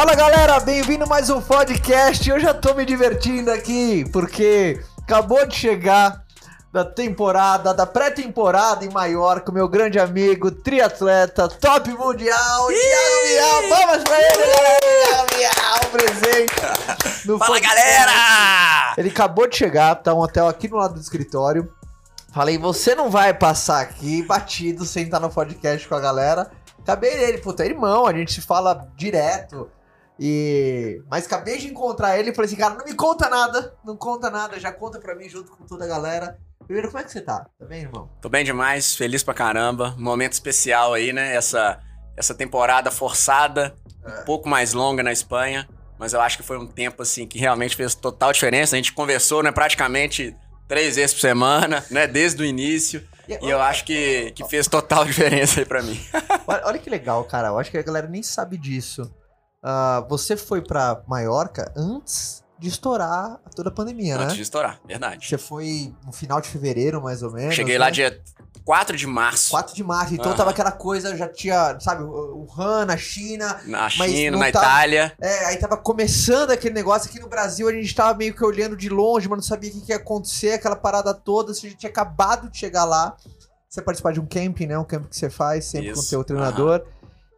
Fala galera, bem-vindo a mais um podcast. Eu já tô me divertindo aqui porque acabou de chegar da temporada, da pré-temporada em Maiorca, meu grande amigo, triatleta, top mundial, Thiago Miau. Vamos pra ele, galera! Thiago Miau, presente. no Fala podcast. galera! Ele acabou de chegar, tá um hotel aqui no lado do escritório. Falei, você não vai passar aqui batido sem estar no podcast com a galera. Acabei nele, puta, é irmão, a gente se fala direto. E. Mas acabei de encontrar ele e falei assim, cara, não me conta nada, não conta nada, já conta pra mim junto com toda a galera. Primeiro, como é que você tá? Tá bem, irmão? Tô bem demais, feliz pra caramba. Momento especial aí, né? Essa, essa temporada forçada, um pouco mais longa na Espanha. Mas eu acho que foi um tempo, assim, que realmente fez total diferença. A gente conversou, né, praticamente três vezes por semana, né? Desde o início. E eu acho que, que fez total diferença aí pra mim. Olha, olha que legal, cara. Eu acho que a galera nem sabe disso. Ah, você foi pra Maiorca antes de estourar toda a pandemia, Antes né? de estourar, verdade. Você foi no final de fevereiro, mais ou menos. Cheguei né? lá dia 4 de março. 4 de março. Então Aham. tava aquela coisa, já tinha, sabe, o Han na China. Na China, na tá- Itália. É, aí tava começando aquele negócio aqui no Brasil, a gente tava meio que olhando de longe, mas não sabia o que, que ia acontecer, aquela parada toda. Você já tinha acabado de chegar lá. Você participar de um camping, né? Um camping que você faz sempre com o Isso. teu treinador.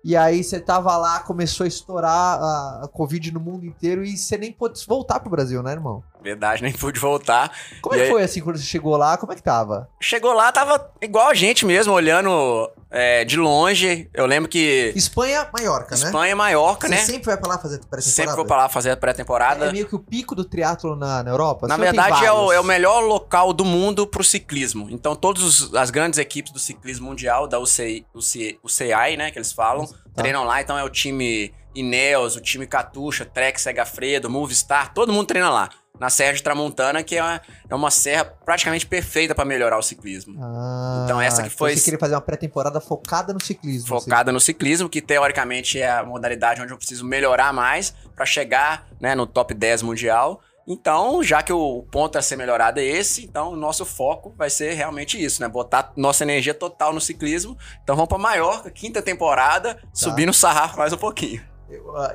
E aí você tava lá, começou a estourar a, a Covid no mundo inteiro e você nem pôde voltar pro Brasil, né, irmão? Verdade, nem pude voltar. Como é E que aí- foi assim quando você chegou lá? Como é que tava? Chegou lá, tava igual a gente mesmo, olhando é, de longe. Eu lembro que Espanha, Maiorca, né? Espanha Maiorca, Você né? sempre vai pra lá fazer pré-temporada? Sempre vou pra lá fazer a pré-temporada. É meio que o pico do triatlo na, na Europa? Na verdade, é o, é o melhor local do mundo pro ciclismo. Então, todas as grandes equipes do ciclismo mundial, da UCI, UCI, UCI né, que eles falam, Tá. treinam lá. Então, é o time Ineos, o time Catuxa, Trek, Segafredo, Movistar, todo mundo treina lá. Na Serra de Tramontana, que é uma, é uma serra praticamente perfeita pra melhorar o ciclismo. Ah, Então, essa que foi- Você queria fazer uma pré-temporada focada no ciclismo. Focada no ciclismo, que teoricamente é a modalidade onde eu preciso melhorar mais pra chegar né, no top 10 mundial. Então, já que o ponto a ser melhorado é esse, então o nosso foco vai ser realmente isso, né? Botar nossa energia total no ciclismo. Então vamos pra Maiorca, quinta temporada, subindo o sarrafo mais um pouquinho.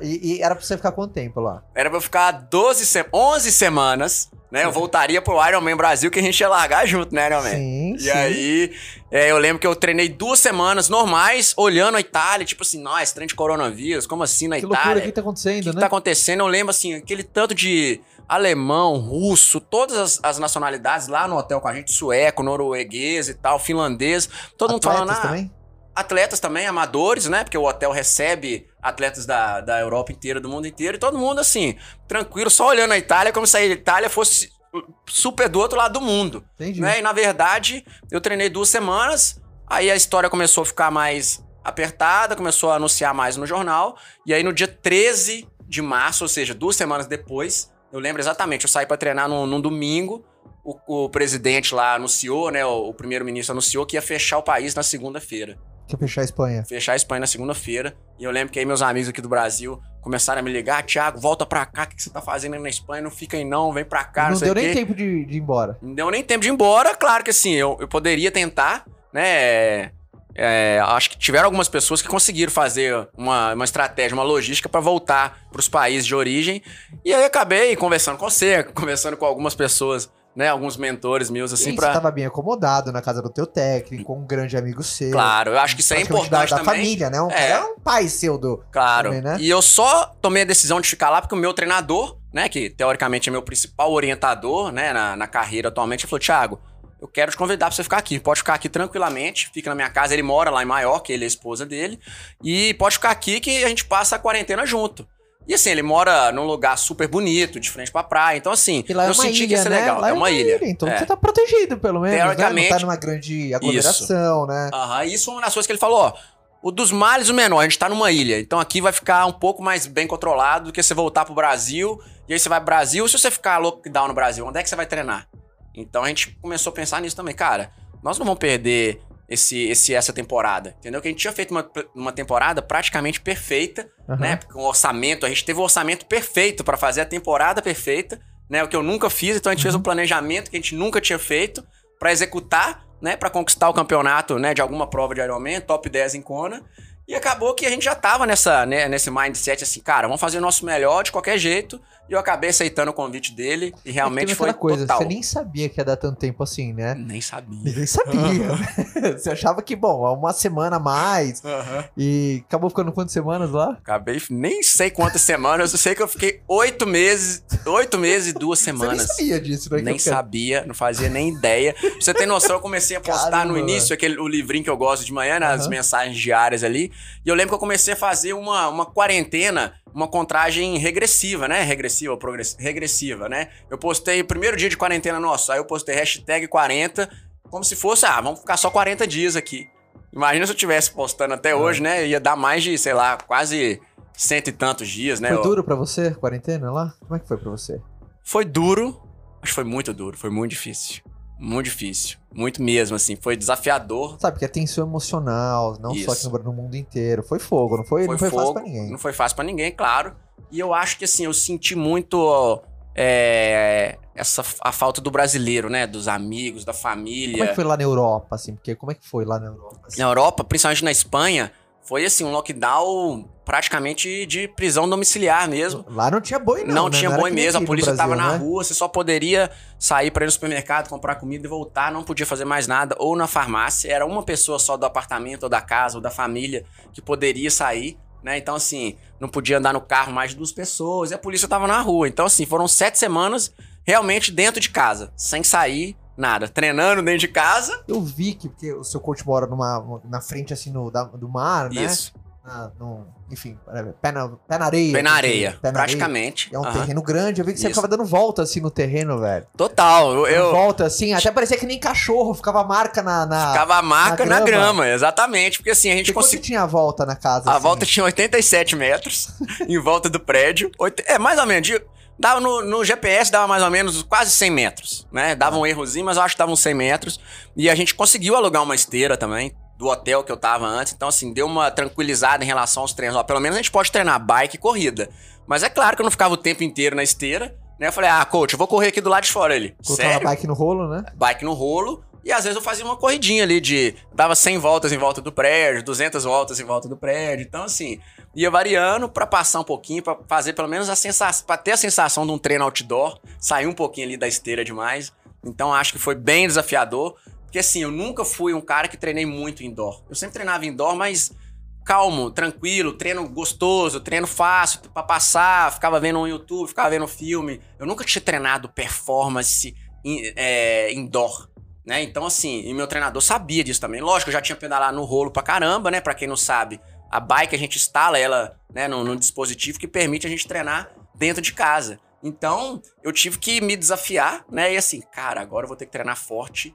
E, e era pra você ficar quanto tempo lá? Era pra eu ficar 12 se 11 semanas, né? Eu voltaria pro Ironman Brasil que a gente ia largar junto, né, Ironman? Sim, E aí, é, eu lembro que eu treinei duas semanas normais, olhando a Itália, tipo assim, nossa, trem de coronavírus, como assim na Que loucura, o Itália? que tá acontecendo, O que, que né? tá acontecendo? Eu lembro, assim, aquele tanto de alemão, russo, todas as, as nacionalidades lá no hotel com a gente, sueco, norueguês e tal, finlandês, todo mundo falando, Atletas ah, também? atletas também, amadores, né? Porque o hotel recebe atletas da, da Europa inteira, do mundo inteiro, e todo mundo, assim, tranquilo, só olhando a Itália, como se a Itália fosse super do outro lado do mundo Entendi. né? E na verdade, eu treinei duas semanas, aí a história começou a ficar mais apertada, começou a anunciar mais no jornal, e aí no dia 13 de março, ou seja, duas semanas depois, eu lembro exatamente, eu saí pra treinar num, num domingo, o, o presidente lá anunciou, né, o, o primeiro-ministro anunciou que ia fechar o país na segunda-feira, Quer fechar a Espanha? fechar a Espanha na segunda-feira, e eu lembro que aí meus amigos aqui do Brasil começaram a me ligar, Thiago, volta pra cá, o que que você tá fazendo aí na Espanha? Não fica aí não, vem pra cá, não, não deu o quê. nem tempo de, de ir embora. Não deu nem tempo de ir embora. Claro que assim, eu, eu poderia tentar, né? é, acho que tiveram algumas pessoas que conseguiram fazer uma, uma estratégia, uma logística para voltar para os países de origem. E aí acabei conversando com você, conversando com algumas pessoas, né? Alguns mentores meus, assim, pra. você tava bem acomodado na casa do teu técnico, com um grande amigo seu. Claro, eu acho que isso é importante da, da também. família, né? Um, É. é um pai seu do... Claro. também, né? E eu só tomei a decisão de ficar lá porque o meu treinador, né, que teoricamente é meu principal orientador, né, na, na carreira atualmente, falou: Thiago, eu quero te convidar pra você ficar aqui. Pode ficar aqui tranquilamente, fica na minha casa. Ele mora lá em Maiorca, ele é a esposa dele. E pode ficar aqui que a gente passa a quarentena junto. E assim, ele mora num lugar super bonito, de frente pra praia. Então, assim, E lá é eu uma senti ilha, que ia ser né? legal. Lá é uma ilha. Então É. você tá protegido, pelo menos, né? Não Teoricamente- tá numa grande aglomeração, né? Aham, isso é uma das coisas que ele falou, ó. O dos males, o menor. A gente tá numa ilha. Então aqui vai ficar um pouco mais bem controlado do que você voltar pro Brasil. E aí você vai pro Brasil. Se você ficar lockdown no Brasil, onde é que você vai treinar? Então a gente começou a pensar nisso também. Cara, nós não vamos perder esse, esse essa temporada. Entendeu? Que a gente tinha feito uma, uma temporada praticamente perfeita, Aham. né? Com orçamento. A gente teve o orçamento perfeito pra fazer a temporada perfeita, né? O que eu nunca fiz. Então a gente fez um planejamento que a gente nunca tinha feito pra executar, né? Pra conquistar o campeonato, né? De alguma prova de Ironman, top 10 em Kona. E acabou que a gente já tava nessa, né, nesse mindset assim, cara, vamos fazer o nosso melhor de qualquer jeito. E eu acabei aceitando o convite dele e realmente é foi coisa, total. Você nem sabia que ia dar tanto tempo assim, né? Nem sabia. Nem sabia. você achava que, bom, uma semana a mais. Uhum. E acabou ficando quantas semanas lá? Acabei, nem sei quantas semanas, eu sei que eu fiquei oito meses, oito meses e duas semanas. Você nem sabia disso, né? Nem sabia, não fazia nem ideia. Pra você ter noção, eu comecei a postar Caramba, no início aquele, o livrinho que eu gosto de manhã, nas Uhum. mensagens diárias ali. E eu lembro que eu comecei a fazer uma, uma quarentena, uma contagem regressiva, né? Regressiva, ou regressiva, né? Eu postei o primeiro dia de quarentena nosso, aí eu postei hashtag 40, como se fosse, ah, vamos ficar só 40 dias aqui. Imagina se eu tivesse postando até Uhum. hoje, né? Ia dar mais de, sei lá, quase cento e tantos dias, né? Foi duro pra você, quarentena lá? Como é que foi pra você? Foi duro, mas foi muito duro, foi muito difícil. Muito difícil. Muito mesmo, assim. Foi desafiador. Sabe, que é tensão emocional, não só Isso. aqui no, no mundo inteiro. Foi fogo, não foi, não foi fácil pra ninguém. Não foi fácil pra ninguém, claro. E eu acho que, assim, eu senti muito é, essa, a falta do brasileiro, né? Dos amigos, da família. Como é que foi lá na Europa, assim? Porque como é que foi lá na Europa? assim? Na Europa, principalmente na Espanha, foi, assim, um lockdown praticamente de prisão domiciliar mesmo. Lá não tinha boi, não. Não, né? tinha era boi mesmo, a polícia Brasil, tava na né? rua, você só poderia sair para ir no supermercado, comprar comida e voltar, não podia fazer mais nada, ou na farmácia, era uma pessoa só do apartamento, ou da casa, ou da família que poderia sair, né? Então, assim, não podia andar no carro mais de duas pessoas, e a polícia tava na rua. Então, assim, foram sete semanas realmente dentro de casa, sem sair, nada, treinando dentro de casa. Eu vi que porque o seu coach mora numa, na frente, assim, no, da- do mar, né? Isso, Na- no- enfim, pé na, pé na areia. pé na assim, areia, pé na areia. praticamente. É um Aham. terreno grande. Eu vi que você Isso. ficava dando volta, assim, no terreno, velho. Total, eu, eu Volta, assim, até parecia que nem cachorro. Ficava marca na... na... ficava a marca na na grama. grama. exatamente, porque assim, a gente conseguiu. tinha a volta na casa, A assim? volta tinha 87 metros em volta do prédio. É, mais ou menos. de- Dava no, no GPS dava mais ou menos quase 100 metros, né? Dava um errozinho, mas eu acho que dava uns 100 metros. E a gente conseguiu alugar uma esteira também, do hotel que eu tava antes. Então, assim, deu uma tranquilizada em relação aos treinos. Ó, pelo menos a gente pode treinar bike e corrida. Mas é claro que eu não ficava o tempo inteiro na esteira, né? Eu falei, ah, coach, eu vou correr aqui do lado de fora. Ele, Colocava sério? bike no rolo, né? bike no rolo. E às vezes eu fazia uma corridinha ali de. Dava 100 voltas em volta do prédio, 200 voltas em volta do prédio. Então, assim, ia variando pra passar um pouquinho, pra fazer pelo menos a sensação. Pra ter a sensação de um treino outdoor, sair um pouquinho ali da esteira demais. Então, acho que foi bem desafiador. Porque, assim, eu nunca fui um cara que treinei muito indoor. Eu sempre treinava indoor, mas calmo, tranquilo, treino gostoso, treino fácil pra passar, ficava vendo um YouTube, ficava vendo filme. Eu nunca tinha treinado performance in- é, indoor, né? Então, assim, e meu treinador sabia disso também. Lógico, eu já tinha pedalado no rolo pra caramba, né? Pra quem não sabe, a bike a gente instala ela né, no, no dispositivo que permite a gente treinar dentro de casa. Então, eu tive que me desafiar, né? E assim, cara, agora eu vou ter que treinar forte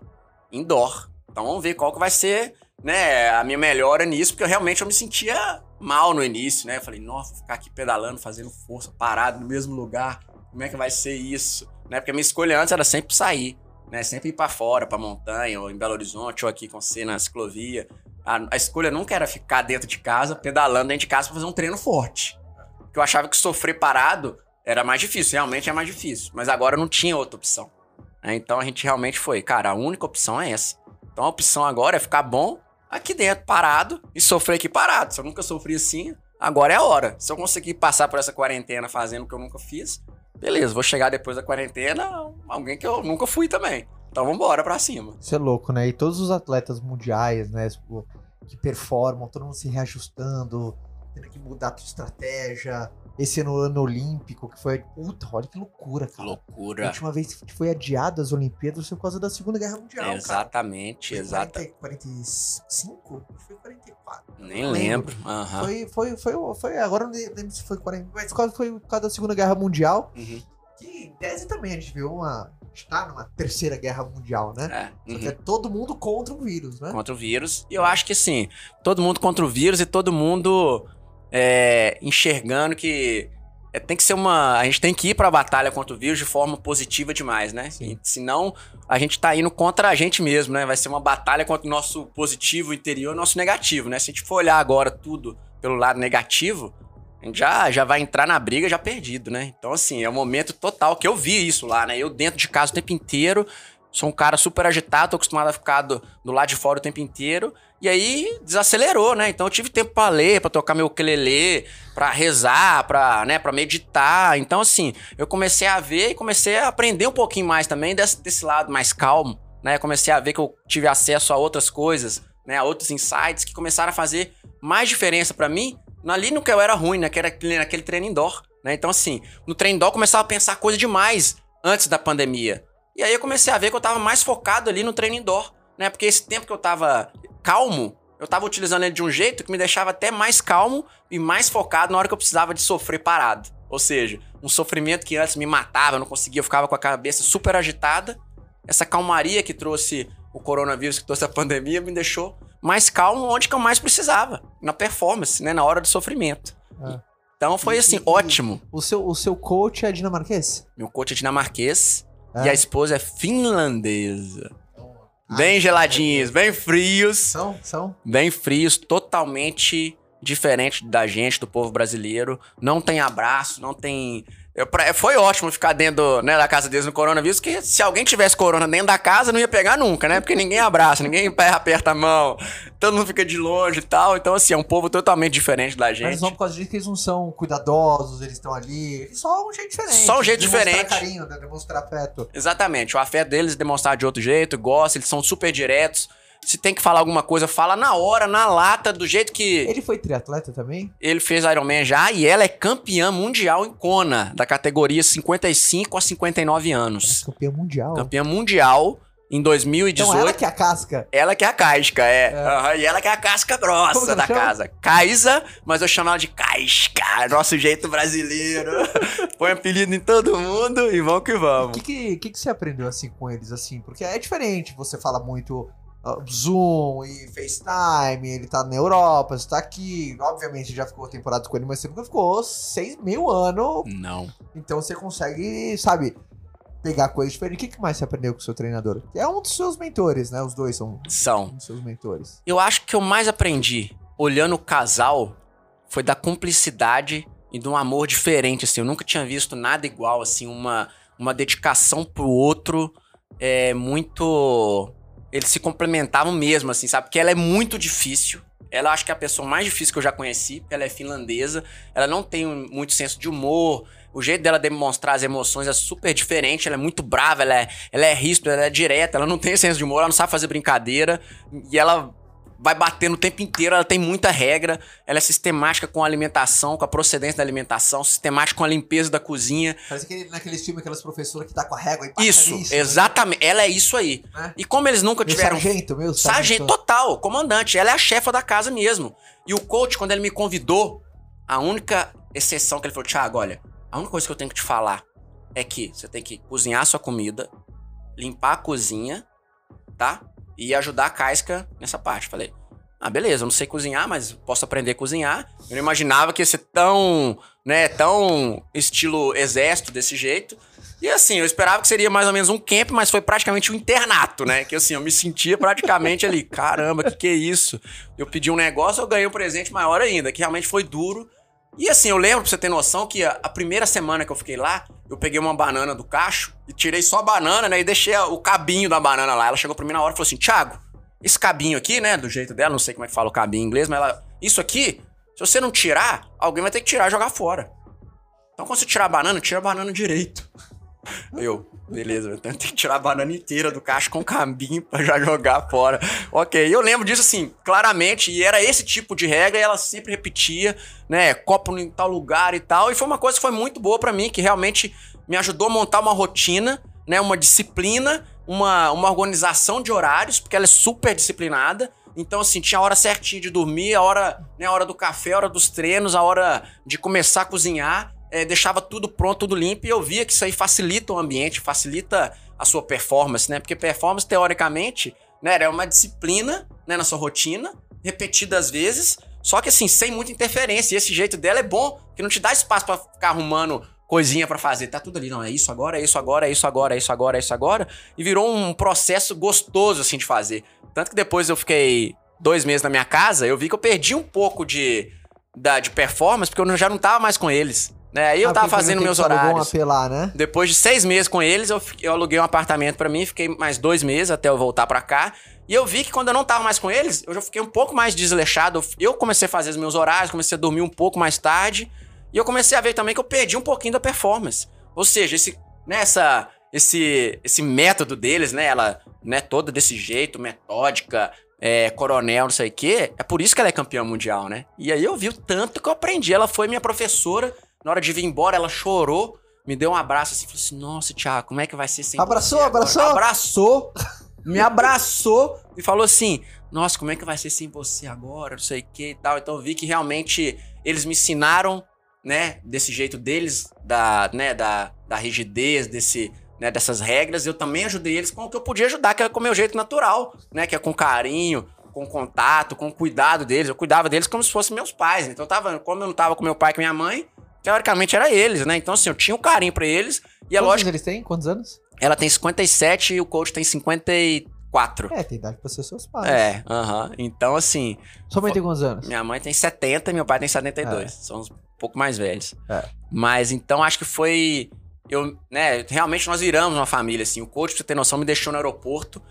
indoor. Então, vamos ver qual que vai ser, né, a minha melhora nisso, porque eu realmente eu me sentia mal no início, né? Eu falei, nossa, vou ficar aqui pedalando, fazendo força, parado no mesmo lugar. Como é que vai ser isso? Né? Porque a minha escolha antes era sempre sair, né? Sempre ir pra fora, pra montanha, ou em Belo Horizonte, ou aqui com você na ciclovia. A, a escolha nunca era ficar dentro de casa, pedalando dentro de casa pra fazer um treino forte. Porque eu achava que sofrer parado era mais difícil, realmente é mais difícil. Mas agora não tinha outra opção. né? Então a gente realmente foi, cara, a única opção é essa. Então a opção agora é ficar bom aqui dentro, parado, e sofrer aqui parado. Se eu nunca sofri assim, agora é a hora. Se eu conseguir passar por essa quarentena fazendo o que eu nunca fiz, beleza, vou chegar depois da quarentena, alguém que eu nunca fui também. Então vambora pra cima. Isso é louco, né? E todos os atletas mundiais, né? tipo, que performam, todo mundo se reajustando, tendo que mudar a tua estratégia. Esse ano, ano olímpico, que foi. Puta, olha que loucura, cara. A loucura. última vez que foi adiado as Olimpíadas foi por causa da Segunda Guerra Mundial. Exatamente, Foi exata. 40, 45? Foi 44. Nem Não lembro. Aham. Foi, foi, foi, foi, agora não lembro se foi 40, mas quase foi por causa da Segunda Guerra Mundial, Uhum. que em tese também a gente viu uma, está numa terceira guerra mundial, né? É. Só uhum. que é todo mundo contra o vírus, né? contra o vírus. E eu acho que sim, todo mundo contra o vírus e todo mundo é, enxergando que é, tem que ser uma. A gente tem que ir pra batalha contra o vírus de forma positiva demais, né? Sim. E, senão a gente tá indo contra a gente mesmo, né? Vai ser uma batalha contra o nosso positivo interior e nosso negativo, né? Se a gente for olhar agora tudo pelo lado negativo, a gente já, já vai entrar na briga já perdido, né? Então, assim, é um momento total que eu vi isso lá, né? Eu dentro de casa o tempo inteiro Sou um cara super agitado, tô acostumado a ficar do, do lado de fora o tempo inteiro. E aí desacelerou, né? Então eu tive tempo para ler, para tocar meu ukulele, para rezar, para, né, para meditar. Então assim, eu comecei a ver e comecei a aprender um pouquinho mais também desse, desse lado mais calmo, né? Comecei a ver que eu tive acesso a outras coisas, né, a outros insights que começaram a fazer mais diferença para mim ali no que eu era ruim, naquele, naquele treino indoor, né? Então assim, no treino indoor eu começava a pensar coisa demais antes da pandemia. E aí eu comecei a ver que eu tava mais focado ali no treino indoor, né? Porque esse tempo que eu tava calmo, eu tava utilizando ele de um jeito que me deixava até mais calmo e mais focado na hora que eu precisava de sofrer parado. Ou seja, um sofrimento que antes me matava, eu não conseguia, eu ficava com a cabeça super agitada. Essa calmaria que trouxe o coronavírus, que trouxe a pandemia, me deixou mais calmo onde que eu mais precisava, na performance, né? Na hora do sofrimento. É. Então foi assim, e, ótimo. O seu, o seu coach é dinamarquês? Meu coach é dinamarquês. É. E a esposa é finlandesa. Bem geladinhos, bem frios. São, são. Bem frios, totalmente diferente da gente, do povo brasileiro. Não tem abraço, não tem eu, pra, foi ótimo ficar dentro né, da casa deles no coronavírus, que se alguém tivesse corona dentro da casa, não ia pegar nunca, né? Porque ninguém abraça, ninguém aperta a mão, todo mundo fica de longe e tal. Então, assim, é um povo totalmente diferente da gente. Mas só por causa disso que eles não são cuidadosos, eles estão ali. Só um jeito diferente. Só um jeito demonstrar diferente. Demonstrar carinho, né? demonstrar afeto. Exatamente. O afeto deles é demonstrar de outro jeito, gosta, eles são super diretos. Se tem que falar alguma coisa, fala na hora, na lata, do jeito que. Ele foi triatleta também? Ele fez Ironman já e ela é campeã mundial em Kona, da categoria 55 a 59 anos. É campeã mundial. Campeã mundial em 2018. Então ela que é a casca. Ela que é a casca, é. é. Uhum, e ela que é a casca grossa da chama? casa. Kaisa, mas eu chamo ela de casca. Nosso jeito brasileiro. Põe apelido em todo mundo e vamos que vamos. O que, que, que, você aprendeu assim com eles, assim? Porque é diferente, você fala muito Zoom e FaceTime, ele tá na Europa, você tá aqui. Obviamente já ficou temporada com ele, mas você nunca ficou seis mil anos. Não. Então você consegue, sabe, pegar coisas diferentes. O que mais você aprendeu com o seu treinador? É um dos seus mentores, né? Os dois são, são. Um dos seus mentores. Eu acho que eu mais aprendi olhando o casal foi da cumplicidade e de um amor diferente, assim. Eu nunca tinha visto nada igual, assim, uma, uma dedicação pro outro é muito eles se complementavam mesmo, assim, sabe? Porque ela é muito difícil. Ela acho que é a pessoa mais difícil que eu já conheci, ela é finlandesa. Ela não tem muito senso de humor. O jeito dela demonstrar as emoções é super diferente. Ela é muito brava, ela é, ela é ríspida, ela é direta, ela não tem senso de humor, ela não sabe fazer brincadeira. E ela vai batendo o tempo inteiro, ela tem muita regra, ela é sistemática com a alimentação, com a procedência da alimentação, sistemática com a limpeza da cozinha. Parece que naqueles filmes, aquelas professoras que tá com a régua e Isso, isso exatamente. Né? Ela é isso aí. É. E como eles nunca meu tiveram. Sargento, meu sargento. Sargento total, comandante. Ela é a chefa da casa mesmo. E o coach, quando ele me convidou, a única exceção que ele falou, Thiago, olha, a única coisa que eu tenho que te falar é que você tem que cozinhar a sua comida, limpar a cozinha, tá? E ajudar a Casca nessa parte. Falei, ah, beleza, eu não sei cozinhar, mas posso aprender a cozinhar. Eu não imaginava que ia ser tão, né, tão estilo exército desse jeito. E assim, eu esperava que seria mais ou menos um camp, mas foi praticamente um internato, né? Que assim, eu me sentia praticamente ali, caramba, que que é isso? Eu pedi um negócio, eu ganhei um presente maior ainda, que realmente foi duro. E assim, eu lembro, pra você ter noção, que a, a primeira semana que eu fiquei lá, eu peguei uma banana do cacho e tirei só a banana, né? E deixei o cabinho da banana lá. Ela chegou pra mim na hora e falou assim: Thiago, esse cabinho aqui, né? Do jeito dela, não sei como é que fala o cabinho em inglês, mas ela. Isso aqui, se você não tirar, alguém vai ter que tirar e jogar fora. Então quando você tirar a banana, tira a banana direito. Eu, beleza, eu tenho que tirar a banana inteira do cacho com cabinho pra já jogar fora. Ok, eu lembro disso assim, claramente, e era esse tipo de regra e ela sempre repetia, né? Copo em tal lugar e tal. E foi uma coisa que foi muito boa para mim, que realmente me ajudou a montar uma rotina, né? Uma disciplina, uma, uma organização de horários, porque ela é super disciplinada. Então, assim, tinha a hora certinha de dormir, a hora, né, a hora do café, a hora dos treinos, a hora de começar a cozinhar é, deixava tudo pronto, tudo limpo, e eu via que isso aí facilita o ambiente, facilita a sua performance, né? Porque performance, teoricamente, né, é uma disciplina né, na sua rotina, repetidas vezes, só que assim, sem muita interferência. E esse jeito dela é bom, que não te dá espaço para ficar arrumando coisinha para fazer. Tá tudo ali, não, é isso agora, é isso agora, é isso agora, é isso agora, é isso agora. E virou um processo gostoso, assim, de fazer. Tanto que depois eu fiquei dois meses na minha casa, eu vi que eu perdi um pouco de, da, de performance, porque eu já não tava mais com eles. Né? Aí eu Ah, tava fazendo meus horários. AP lá, né? Depois de seis meses com eles, eu, eu aluguei um apartamento pra mim, fiquei mais dois meses até eu voltar pra cá. E eu vi que quando eu não tava mais com eles, eu já fiquei um pouco mais desleixado. Eu- comecei a fazer os meus horários, comecei a dormir um pouco mais tarde. E eu comecei a ver também que eu perdi um pouquinho da performance. Ou seja, esse, né, essa- esse, esse método deles, né? Ela né, toda desse jeito, metódica, é, coronel, não sei o quê. É por isso que ela é campeã mundial, né? E aí eu vi o tanto que eu aprendi. Ela foi minha professora. Na hora de vir embora, ela chorou, me deu um abraço assim, falou assim: Nossa, Thiago, como é que vai ser sem Abraçou, você agora?" abraçou? Abraçou, me abraçou e falou assim: Nossa, como é que vai ser sem você agora? Não sei o que e tal. Então eu vi que realmente eles me ensinaram, né, desse jeito deles, da, né, da, da rigidez, desse, né, dessas regras. Eu também ajudei eles com o que eu podia ajudar, que é com o meu jeito natural, né, que é com carinho, com contato, com cuidado deles. Eu cuidava deles como se fossem meus pais. Então tava, como eu não tava com meu pai e com minha mãe, teoricamente era eles, né? Então assim, eu tinha um carinho pra eles. E é Quantos lógico, eles têm? Quantos anos? ela tem 57 e o coach tem 54. É, tem idade pra ser seus pais. É, aham. Então, assim, Sua mãe tem quantos anos? minha mãe tem 70 e meu pai tem 72. São uns pouco mais velhos. É. Mas então acho que foi. Eu, né, realmente nós viramos uma família, assim. O coach, pra você ter noção, me deixou no aeroporto.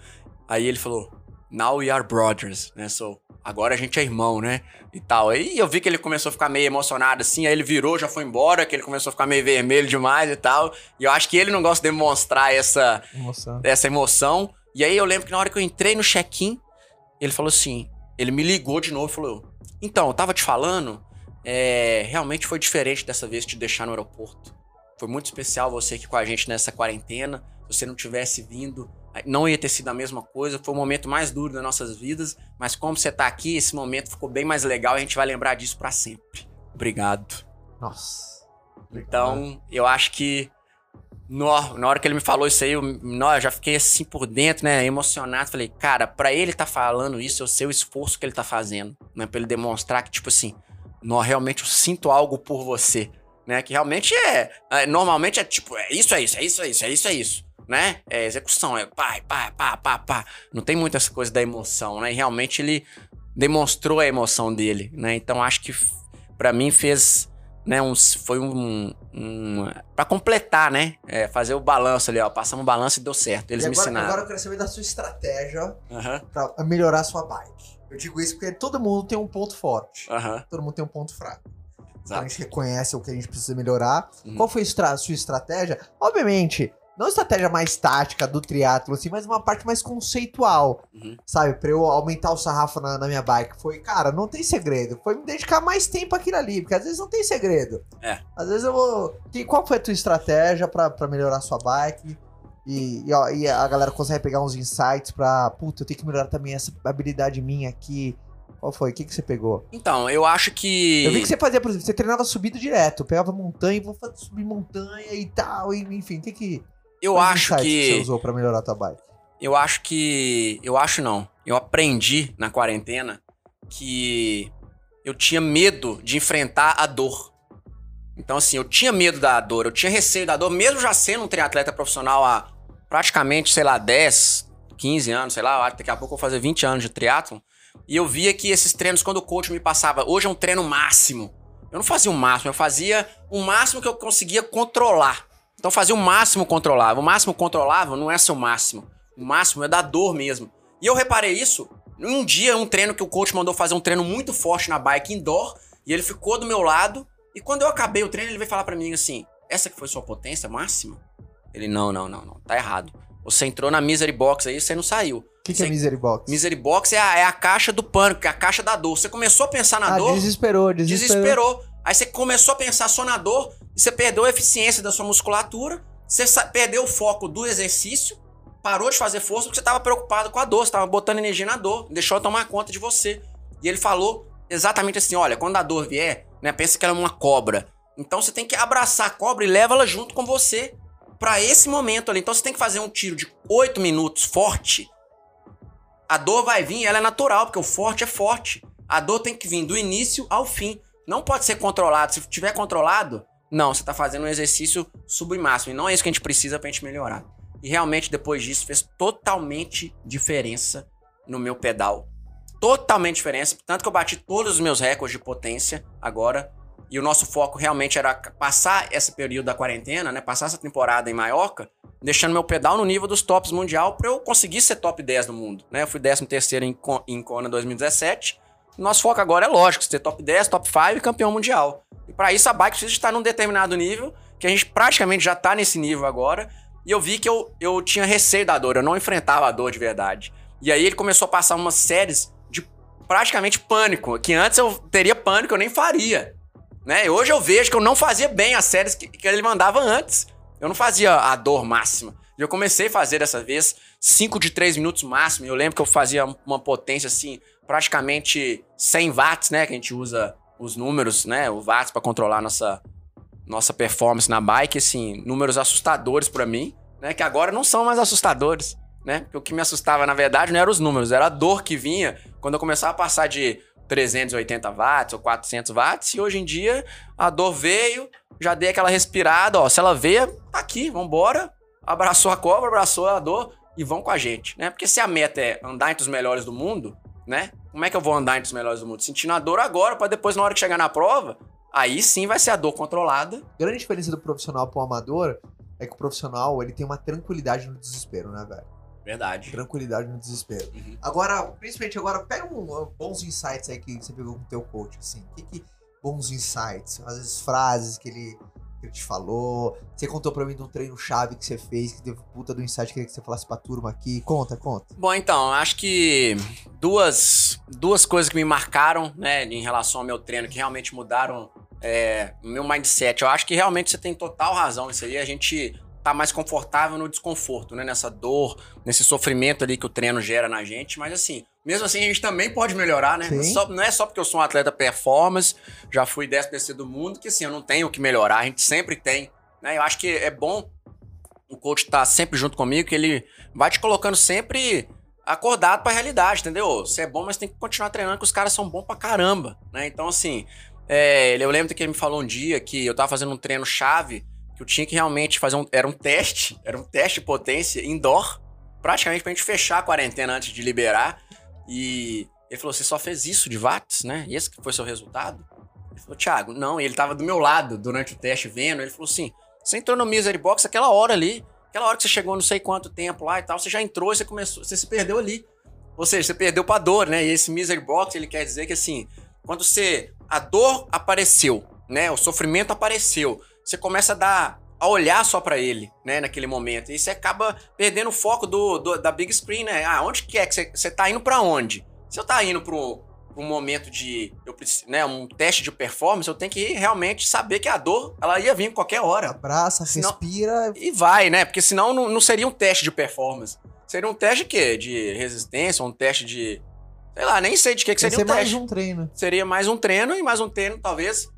Aí ele falou: Now we are brothers, né? So, agora a gente é irmão, né? E tal. Aí eu vi que ele começou a ficar meio emocionado, assim. Aí ele virou, já foi embora, que ele começou a ficar meio vermelho demais e tal. E eu acho que ele não gosta de demonstrar essa, Emoção. essa emoção. E aí eu lembro que na hora que eu entrei no check-in, ele falou assim: ele me ligou de novo e falou: Então, eu tava te falando, é, realmente foi diferente dessa vez te deixar no aeroporto. Foi muito especial você aqui com a gente nessa quarentena. Se você não tivesse vindo, não ia ter sido a mesma coisa. Foi o momento mais duro das nossas vidas. Mas como você tá aqui, esse momento ficou bem mais legal e a gente vai lembrar disso pra sempre. Obrigado. Nossa. Então, eu acho que no- na hora que ele me falou isso aí, eu, nó, eu já fiquei assim por dentro, né, emocionado. Falei, cara, pra ele tá falando isso, eu sei o esforço que ele tá fazendo, né, pra ele demonstrar que, tipo assim, nó, realmente eu sinto algo por você, né, que realmente é, é, normalmente é tipo, é isso, é isso, é isso, é isso, é isso, é isso, né, é execução, é pá, pá, pá, pá, pá. Não tem muitas coisas da emoção, né, e realmente ele demonstrou a emoção dele, né, então acho que pra mim fez né, um, foi um, um para completar, né, é, fazer o balanço ali, ó, passamos o balanço e deu certo, eles e me agora, ensinaram. agora eu quero saber da sua estratégia Aham, pra melhorar a sua bike. Eu digo isso porque todo mundo tem um ponto forte. aham, Todo mundo tem um ponto fraco. Então a exato. gente reconhece o que a gente precisa melhorar. Uhum. Qual foi a sua estratégia? Obviamente, não estratégia mais tática do triatlo, assim, mas uma parte mais conceitual, Uhum. sabe? Pra eu aumentar o sarrafo na, na minha bike. Foi, cara, não tem segredo. Foi me dedicar mais tempo àquilo ali, porque às vezes não tem segredo. É. Às vezes eu vou. Que- Qual foi a tua estratégia pra, pra melhorar a sua bike? E, e, ó, e a galera consegue pegar uns insights pra. Puta, eu tenho que melhorar também essa habilidade minha aqui. Qual foi? O que, que você pegou? Então, eu acho que... Eu vi que você fazia, por exemplo, você treinava subida direto, pegava montanha e vou subir montanha e tal, e, enfim, o que que. Eu quais acho insights que... você usou pra melhorar a tua bike? Eu acho que. Eu acho não. Eu aprendi na quarentena que eu tinha medo de enfrentar a dor. Então, assim, eu tinha medo da dor, eu tinha receio da dor, mesmo já sendo um triatleta profissional há praticamente, sei lá, 10, 15 anos, sei lá, daqui a pouco eu vou fazer 20 anos de triatlon. E eu via que esses treinos, quando o coach me passava, hoje é um treino máximo. Eu não fazia o máximo, eu fazia o máximo que eu conseguia controlar. Então fazia o máximo controlável. O máximo controlável não é seu máximo. O máximo é da dor mesmo. E eu reparei isso um dia, um treino que o coach mandou fazer um treino muito forte na bike indoor, e ele ficou do meu lado. E quando eu acabei o treino, ele veio falar pra mim assim: Essa que foi sua potência máxima? Ele, não, não, não, não, tá errado. Você entrou na Misery Box aí, você não saiu. O que, que é Misery Box? Misery Box é a, é a caixa do pânico, é a caixa da dor. Você começou a pensar na ah, dor, desesperou, desesperou. desesperou. Aí você começou a pensar só na dor, você perdeu a eficiência da sua musculatura, você perdeu o foco do exercício, parou de fazer força porque você estava preocupado com a dor, você estava botando energia na dor, deixou tomar conta de você. E ele falou exatamente assim: olha, quando a dor vier, né, pensa que ela é uma cobra. Então você tem que abraçar a cobra e leva ela junto com você para esse momento ali. Então você tem que fazer um tiro de 8 minutos forte. A dor vai vir, ela é natural, porque o forte é forte. A dor tem que vir do início ao fim. Não pode ser controlado. Se tiver controlado, não, você tá fazendo um exercício submáximo. E não é isso que a gente precisa pra gente melhorar. E realmente, depois disso, fez totalmente diferença no meu pedal. Totalmente diferença. Tanto que eu bati todos os meus recordes de potência agora. e o nosso foco realmente era passar esse período da quarentena, né? Passar essa temporada em Maiorca, deixando meu pedal no nível dos tops mundial para eu conseguir ser top 10 do mundo, né? Eu fui 13 terceiro em, em Kona 2017. Nosso foco agora é lógico, ser top 10, top 5 e campeão mundial. E para isso a bike precisa estar num determinado nível, que a gente praticamente já tá nesse nível agora. E eu vi que eu, eu tinha receio da dor, eu não enfrentava a dor de verdade. E aí ele começou a passar umas séries de praticamente pânico, que antes eu teria pânico, eu nem faria. Né? Hoje eu vejo que eu não fazia bem as séries que, que ele mandava antes. Eu não fazia a dor máxima. Eu comecei a fazer dessa vez 5 de 3 minutos máximo. Eu lembro que eu fazia uma potência assim, praticamente 100 watts, né? Que a gente usa os números, né? O watts para controlar nossa, nossa performance na bike. Assim, números assustadores para mim, né? Que agora não são mais assustadores, né? Porque o que me assustava, na verdade, não eram os números, era a dor que vinha quando eu começava a passar de 380 watts ou 400 watts, e hoje em dia a dor veio, já dei aquela respirada, ó, se ela veio, tá aqui, vambora, abraçou a cobra, abraçou a dor e vão com a gente, né? Porque se a meta é andar entre os melhores do mundo, né? Como é que eu vou andar entre os melhores do mundo? Sentindo a dor agora, para depois, na hora que chegar na prova, aí sim vai ser a dor controlada. A grande diferença do profissional pro amador é que o profissional, ele tem uma tranquilidade no desespero, né, velho? Verdade. Tranquilidade no desespero. Uhum. Agora, principalmente agora, pega um, bons insights aí que você pegou com o teu coach, assim. O que, que bons insights? Às vezes frases que ele, que ele te falou. Você contou pra mim de um treino chave que você fez, que teve puta do insight que queria que você falasse pra turma aqui. Conta, conta. Bom, então, acho que duas, duas coisas que me marcaram, né, em relação ao meu treino, que realmente mudaram é, o meu mindset. Eu acho que realmente você tem total razão nisso aí. A gente tá mais confortável no desconforto, né? Nessa dor, nesse sofrimento ali que o treino gera na gente. Mas assim, mesmo assim a gente também pode melhorar, né? Não, só, não, é só porque eu sou um atleta performance, já fui 10 PC do mundo, que assim, eu não tenho o que melhorar. A gente sempre tem, né? Eu acho que é bom o coach estar tá sempre junto comigo, que ele vai te colocando sempre acordado para a realidade, entendeu? Você é bom, mas tem que continuar treinando, que os caras são bons pra caramba, né? Então, assim, é, eu lembro que ele me falou um dia que eu tava fazendo um treino chave que eu tinha que realmente fazer um. Era um teste, era um teste de potência indoor, praticamente pra gente fechar a quarentena antes de liberar. E ele falou: Você só fez isso de watts, né? E esse que foi seu resultado? Ele falou: Thiago, não. E ele tava do meu lado durante o teste vendo. Ele falou assim: Você entrou no Misery Box aquela hora ali, aquela hora que você chegou não sei quanto tempo lá e tal, você já entrou e você começou, você se perdeu ali. Ou seja, você perdeu pra dor, né? E esse Misery Box, ele quer dizer que assim, quando você. A dor apareceu, né? O sofrimento apareceu você começa a dar a olhar só para ele, né, naquele momento. E você acaba perdendo o foco do, do, da big screen, né? Ah, onde que é que você, você tá indo para onde? Se eu tá indo pro um momento de, eu né, um teste de performance, eu tenho que realmente saber que a dor, ela ia vir em qualquer hora. Abraça, senão, respira e vai, né? Porque senão não, não seria um teste de performance. Seria um teste de quê? De resistência, um teste de sei lá, nem sei de que, que seria um teste. mais um treino. Seria mais um treino e mais um treino talvez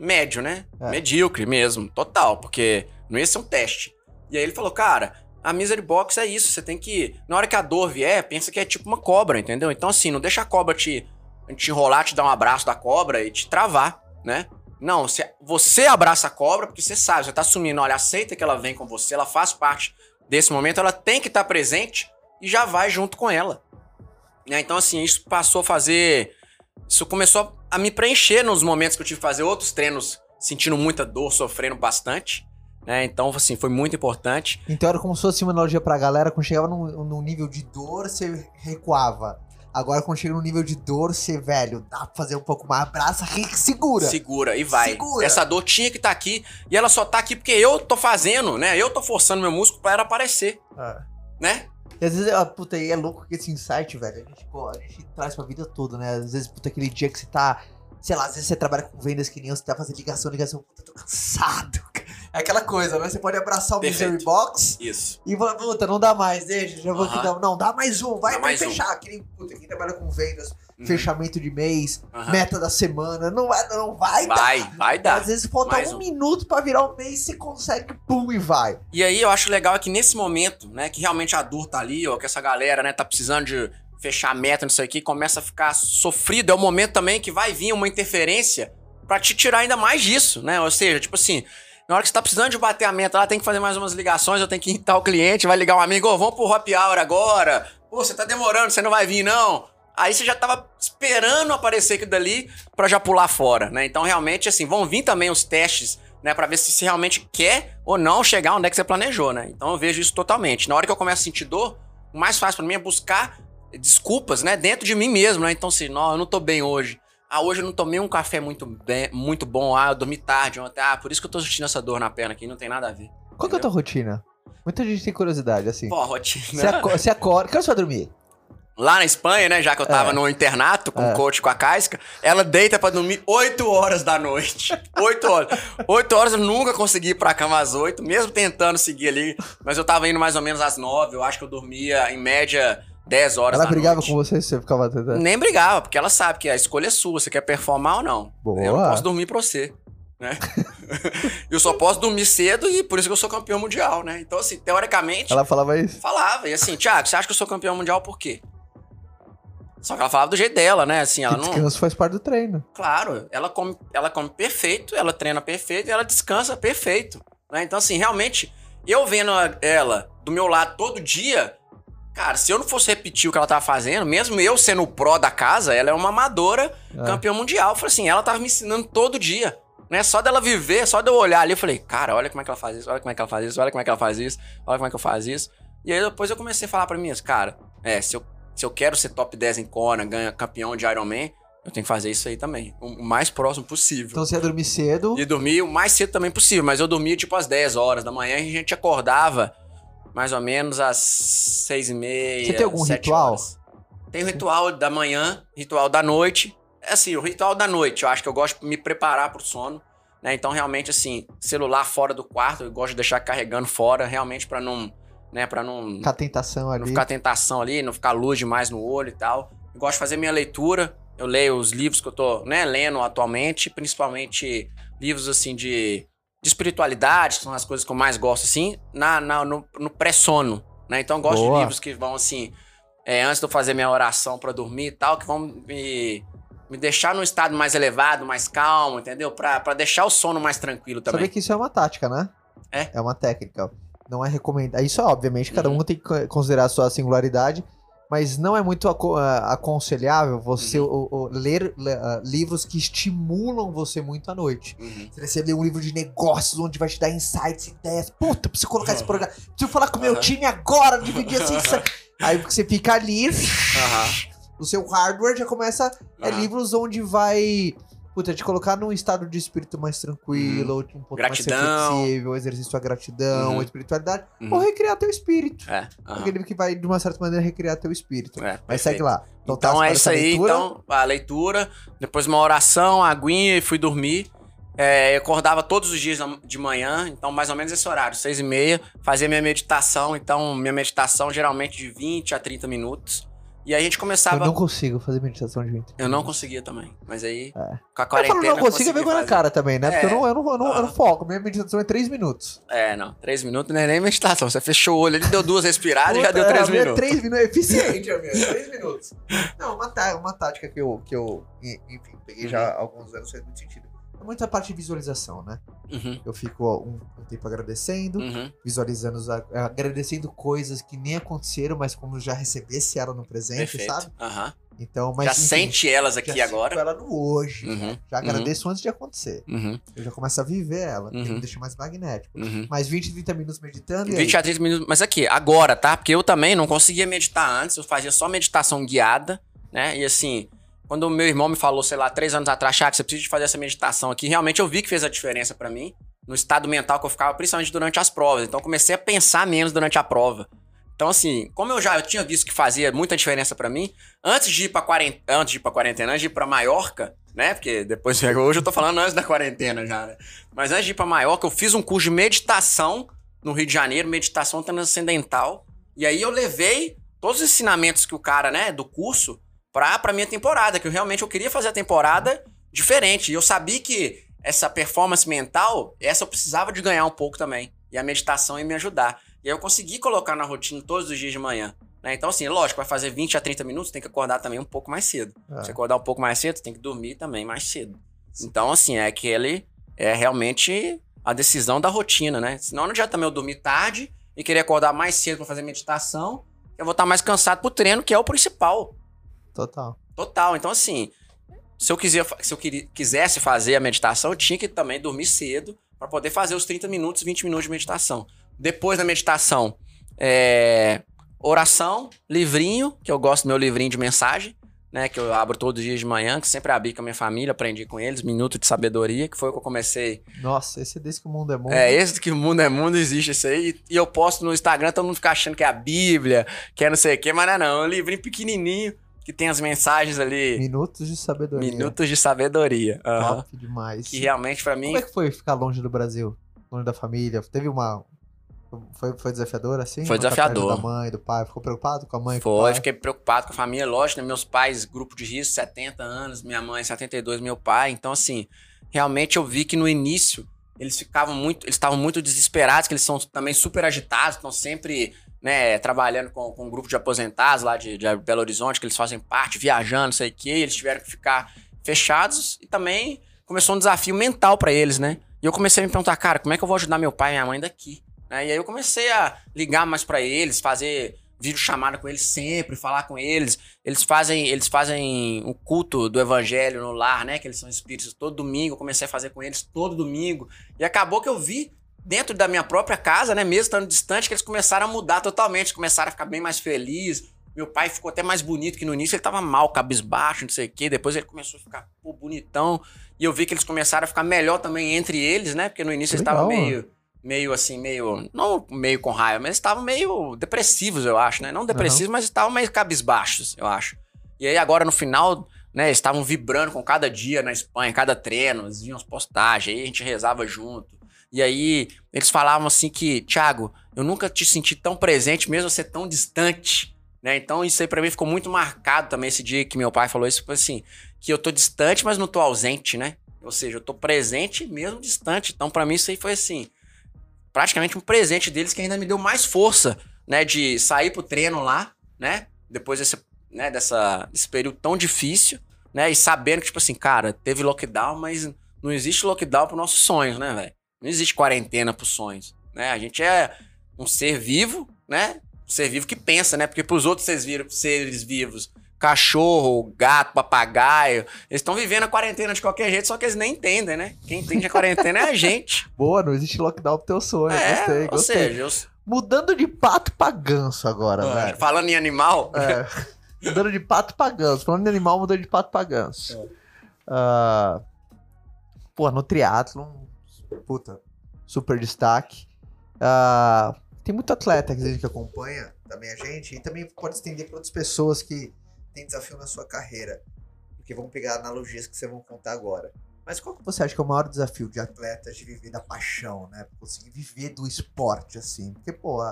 médio, né? É. Medíocre mesmo, total, porque não ia ser um teste. E aí ele falou, cara, a misery box é isso, você tem que, na hora que a dor vier, pensa que é tipo uma cobra, entendeu? Então assim, não deixa a cobra te, te enrolar, te dar um abraço da cobra e te travar, né? Não, você, você abraça a cobra porque você sabe, você tá assumindo, olha, aceita que ela vem com você, ela faz parte desse momento, ela tem que estar tá presente e já vai junto com ela. Né? Então assim, isso passou a fazer isso começou a me preencher nos momentos que eu tive que fazer outros treinos, sentindo muita dor, sofrendo bastante. Né? Então, assim, foi muito importante. Então era como se fosse uma analogia pra galera, quando chegava num, num nível de dor, você recuava. Agora, quando chega no nível de dor, você, velho, dá pra fazer um pouco mais, abraça, segura. Segura e vai. Segura. Essa dor tinha que estar tá aqui, e ela só tá aqui porque eu tô fazendo, né? Eu tô forçando meu músculo pra ela aparecer. É. Né? E às vezes, ó, puta, é louco que esse insight, velho, a gente, pô, a gente traz pra vida toda, né? Às vezes, puta, aquele dia que você tá, sei lá, às vezes você trabalha com vendas que nem você tá fazendo ligação, ligação, puta, tô cansado. É aquela coisa, né? Você pode abraçar o. Misery Box Isso. e falar, puta, não dá mais, deixa, já vou aqui dar. Não, dá mais um, vai, vai fechar. Um. Quem, puta, quem trabalha com vendas, uhum. fechamento de mês, uhum. meta da semana. Não vai, não vai, vai dar. Vai dar. Às vezes falta um, um, minuto para virar um mês, você consegue, pum, e vai. E aí eu acho legal é que nesse momento, né, que realmente a dor tá ali, ó, que essa galera, né, tá precisando de fechar a meta nisso aqui, começa a ficar sofrido, é o momento também que vai vir uma interferência para te tirar ainda mais disso, né? Ou seja, tipo assim, na hora que você tá precisando de bater a meta lá, tem que fazer mais umas ligações, eu tenho que irritar o cliente, vai ligar um amigo, oh, vamos pro happy hour agora. Pô, você tá demorando, você não vai vir não. Aí você já tava esperando aparecer aquilo dali pra já pular fora, né? Então, realmente, assim, vão vir também os testes, né? Pra ver se você realmente quer ou não chegar onde é que você planejou, né? Então, eu vejo isso totalmente. Na hora que eu começo a sentir dor, o mais fácil pra mim é buscar desculpas, né? Dentro de mim mesmo, né? Então, assim, não, eu não tô bem hoje. Ah, hoje eu não tomei um café muito, bem, muito bom. Ah, eu dormi tarde ontem. Ah, por isso que eu tô sentindo essa dor na perna aqui. Não tem nada a ver. Qual que é a tua rotina? Muita gente tem curiosidade, assim. Pô, rotina. Você acorda, você acorda. Que hora você vai dormir? Lá na Espanha, né? Já que eu tava É. no internato com É. o coach com a Casca, ela deita pra dormir 8 horas da noite. 8 horas. 8 horas eu nunca consegui ir pra cama às 8, mesmo tentando seguir ali. Mas eu tava indo mais ou menos às 9. Eu acho que eu dormia em média 10 horas Ela da brigava noite. com você se você ficava tentando. Nem brigava, porque ela sabe que a escolha é sua. Você quer performar ou não. Boa. Eu não posso dormir pra você. Né? eu só posso dormir cedo e por isso que eu sou campeão mundial, né? Então, assim, teoricamente, Ela falava isso. falava. E assim, Thiago, você acha que eu sou campeão mundial por quê? Só que ela falava do jeito dela, né? Assim, ela que não. descanso faz parte do treino. Claro, ela come, ela come perfeito, ela treina perfeito e ela descansa perfeito. Né? Então, assim, realmente, eu vendo ela do meu lado todo dia, cara, se eu não fosse repetir o que ela tava fazendo, mesmo eu sendo o pró da casa, ela é uma amadora É. campeã mundial. Eu falei assim, ela tava me ensinando todo dia. Né? Só dela viver, só de eu olhar ali, eu falei, cara, olha como é que ela faz isso, olha como é que ela faz isso, olha como é que ela faz isso, olha como é que eu faço isso. E aí depois eu comecei a falar pra mim, cara, é, se eu, se eu quero ser top 10 em Kona, ganhar campeão de Ironman, eu tenho que fazer isso aí também. O mais próximo possível. Então você ia dormir cedo. E dormir o mais cedo também possível, mas eu dormia tipo às 10 horas da manhã e a gente acordava mais ou menos às 6 e meia. Você tem algum 7 ritual? horas. Tem o ritual da manhã, ritual da noite. É assim, o ritual da noite, eu acho que eu gosto de me preparar pro sono. Né? Então, realmente, assim, celular fora do quarto, eu gosto de deixar carregando fora, realmente pra não. Né, pra não a tentação ali. não ficar tentação ali, não ficar luz demais no olho e tal. Eu gosto de fazer minha leitura. Eu leio os livros que eu tô, né, lendo atualmente, principalmente livros assim de, de espiritualidade, que são as coisas que eu mais gosto assim, na, na- no, no pré-sono, né? Então eu gosto Boa. de livros que vão assim, é, antes de eu fazer minha oração pra dormir e tal, que vão me me deixar num estado mais elevado, mais calmo, entendeu? Pra, pra deixar o sono mais tranquilo também. Saber que isso é uma tática, né? É. É uma técnica. Não é recomendado. Isso, obviamente, cada Uhum. um tem que co- considerar a sua singularidade. Mas não é muito aco- ah, aconselhável você Uhum. o- o- ler le- ah, livros que estimulam você muito à noite. Uhum. Se você ler um livro de negócios onde vai te dar insights, ideias, puta, preciso colocar esse programa, preciso falar com o meu Aham. time agora, dividir assim. Aí você fica ali, o seu hardware já começa. É livros onde vai. Puta, te colocar num estado de espírito mais tranquilo, um pouco Gratidão. mais reflexivo, exercício a gratidão, Uhum. espiritualidade, Uhum. ou recriar teu espírito. É. aham. Aquele livro que vai, de uma certa maneira, recriar teu espírito. É, Mas segue perfeito. lá. Então, tá, é para isso essa aí, leitura. então, a leitura, depois uma oração, aguinha e fui dormir. É, eu acordava todos os dias de manhã, então mais ou menos esse horário, seis e meia, fazia minha meditação, então minha meditação geralmente de 20 a 30 minutos. E aí a gente Eu começava... não consigo fazer meditação de 20. Eu não conseguia também, mas aí É. com a Eu quarentena não eu consigo é consegui vergonha na fazer. cara também, né? Porque eu É. não, eu não, eu não, eu não Ah. foco. Minha meditação é 3 minutos. É, não, três minutos não é nem meditação, você fechou o olho, ele deu duas respiradas e já deu três a minha é minutos. 3 minutos. É eficiente a minha. 3 minutos. Não, uma, tá- uma tática que eu, que eu, enfim, peguei já há alguns anos faz muito sentido. É muita parte de visualização, né? Uhum, Eu fico ó, um, um tempo agradecendo, uhum, visualizando, a- agradecendo coisas que nem aconteceram, mas como já recebesse ela no presente, perfeito. sabe? aham. Então, mas Já enfim, sente elas já aqui sinto agora. ela no hoje. Uhum, né? Já agradeço antes de acontecer. uhum, Eu já começo a viver ela, Uhum. me deixa mais magnético. uhum. Mais 20, 30 minutos meditando e 20 a 30 minutos. Mas aqui, agora, tá? Porque eu também não conseguia meditar antes, eu fazia só meditação guiada, né? E assim, quando o meu irmão me falou, sei lá, três anos atrás, Chaco, você precisa de fazer essa meditação aqui, realmente eu vi que fez a diferença pra mim, no estado mental que eu ficava, principalmente durante as provas. Então comecei a pensar menos durante a prova. Então, assim, como eu já eu tinha visto que fazia muita diferença pra mim, antes de ir pra quarentena, antes de ir pra quarentena, antes de ir pra Maiorca, né? Porque depois hoje eu tô falando antes da quarentena já, né? Mas antes de ir pra Maiorca, eu fiz um curso de meditação no Rio de Janeiro, meditação transcendental. E aí eu levei todos os ensinamentos que o cara, né, do curso, pra, pra minha temporada, que eu realmente eu queria fazer a temporada diferente. E eu sabia que essa performance mental, essa eu precisava de ganhar um pouco também. E a meditação ia me ajudar. E aí eu consegui colocar na rotina todos os dias de manhã. Né? Então, assim, lógico, vai fazer 20 a 30 minutos, tem que acordar também um pouco mais cedo. Ah. Se acordar um pouco mais cedo, tem que dormir também mais cedo. Então, assim, é aquele. É realmente a decisão da rotina, né? Senão não adianta também eu dormir tarde e querer acordar mais cedo pra fazer meditação. Eu vou estar mais cansado pro treino, que é o principal. Total. Total. Então, assim, se eu, quiser, se eu quisesse fazer a meditação, eu tinha que também dormir cedo para poder fazer os 30 minutos, 20 minutos de meditação. Depois da meditação, é, oração, livrinho, que eu gosto do meu livrinho de mensagem, né? Que eu abro todos os dias de manhã, que sempre abri com a minha família, aprendi com eles, Minuto de Sabedoria, que foi o que eu comecei. Nossa, esse é desse que o mundo é mundo. É, esse que o mundo é mundo, existe esse aí. E eu posto no Instagram, todo mundo fica achando que é a Bíblia, que é não sei o quê, mas não é não. É um livrinho pequenininho, que tem as mensagens ali. Minutos de sabedoria. Minutos de sabedoria. Uhum. Top demais. Que realmente para mim. Como é que foi ficar longe do Brasil? Longe da família? Teve uma, foi, foi desafiador assim? Foi desafiador. Da mãe, do pai, ficou preocupado com a mãe? Foi, fiquei preocupado com a família, lógico, né? Meus pais, grupo de risco, 70 anos, minha mãe, 72, meu pai. Então, assim, realmente eu vi que no início eles ficavam muito, eles estavam muito desesperados, que eles são também super agitados, estão sempre, né, trabalhando com, com um grupo de aposentados lá de, de Belo Horizonte, que eles fazem parte, viajando, sei o quê, eles tiveram que ficar fechados e também começou um desafio mental para eles, né? E eu comecei a me perguntar, cara, como é que eu vou ajudar meu pai e minha mãe daqui? Né? E aí eu comecei a ligar mais para eles, fazer vídeo chamada com eles sempre, falar com eles. Eles fazem, eles fazem o culto do evangelho no lar, né? Que eles são espíritos todo domingo. Eu comecei a fazer com eles todo domingo. E acabou que eu vi dentro da minha própria casa, né, mesmo estando distante, que eles começaram a mudar totalmente, começaram a ficar bem mais felizes. Meu pai ficou até mais bonito que no início, ele tava mal, cabisbaixo, não sei o quê. Depois ele começou a ficar pô, bonitão. E eu vi que eles começaram a ficar melhor também entre eles, né? Porque no início eles estavam meio meio assim, meio. Não meio com raiva, mas estavam meio depressivos, eu acho, né? Não depressivos, uhum. mas estavam meio cabisbaixos, eu acho. E aí agora no final, né, estavam vibrando com cada dia na Espanha, cada treino, eles vinham as postagens, aí a gente rezava junto. E aí eles falavam assim que, Thiago, eu nunca te senti tão presente, mesmo você tão distante. Né? Então isso aí para mim ficou muito marcado também esse dia que meu pai falou isso, foi assim, que eu tô distante, mas não tô ausente, né? Ou seja, eu tô presente mesmo distante. Então para mim isso aí foi assim, praticamente um presente deles que ainda me deu mais força, né, de sair pro treino lá, né, depois desse, né, dessa, desse período tão difícil, né, e sabendo que, tipo assim, cara, teve lockdown, mas não existe lockdown para nossos sonhos, né, velho? Não existe quarentena pros sonhos, né? A gente é um ser vivo, né? Um ser vivo que pensa, né? Porque pros outros seres, seres vivos cachorro, gato, papagaio. Eles estão vivendo a quarentena de qualquer jeito, só que eles nem entendem, né? Quem entende a quarentena é a gente. Boa, não existe lockdown pro teu sonho. É, gostei, ou gostei. seja, eu... Mudando de pato pra ganso agora, ah, velho. Falando em animal. É. mudando de pato pra ganso. Falando em animal, mudando de pato pra ganso. É. Uh, pô, no triatlon, puta, super destaque. Uh, tem muito atleta que gente acompanha também a gente, e também pode estender para outras pessoas que tem desafio na sua carreira? Porque vamos pegar analogias que vocês vão contar agora. Mas qual que você acha que é o maior desafio de atletas de viver da paixão, né? Conseguir viver do esporte, assim? Porque, pô,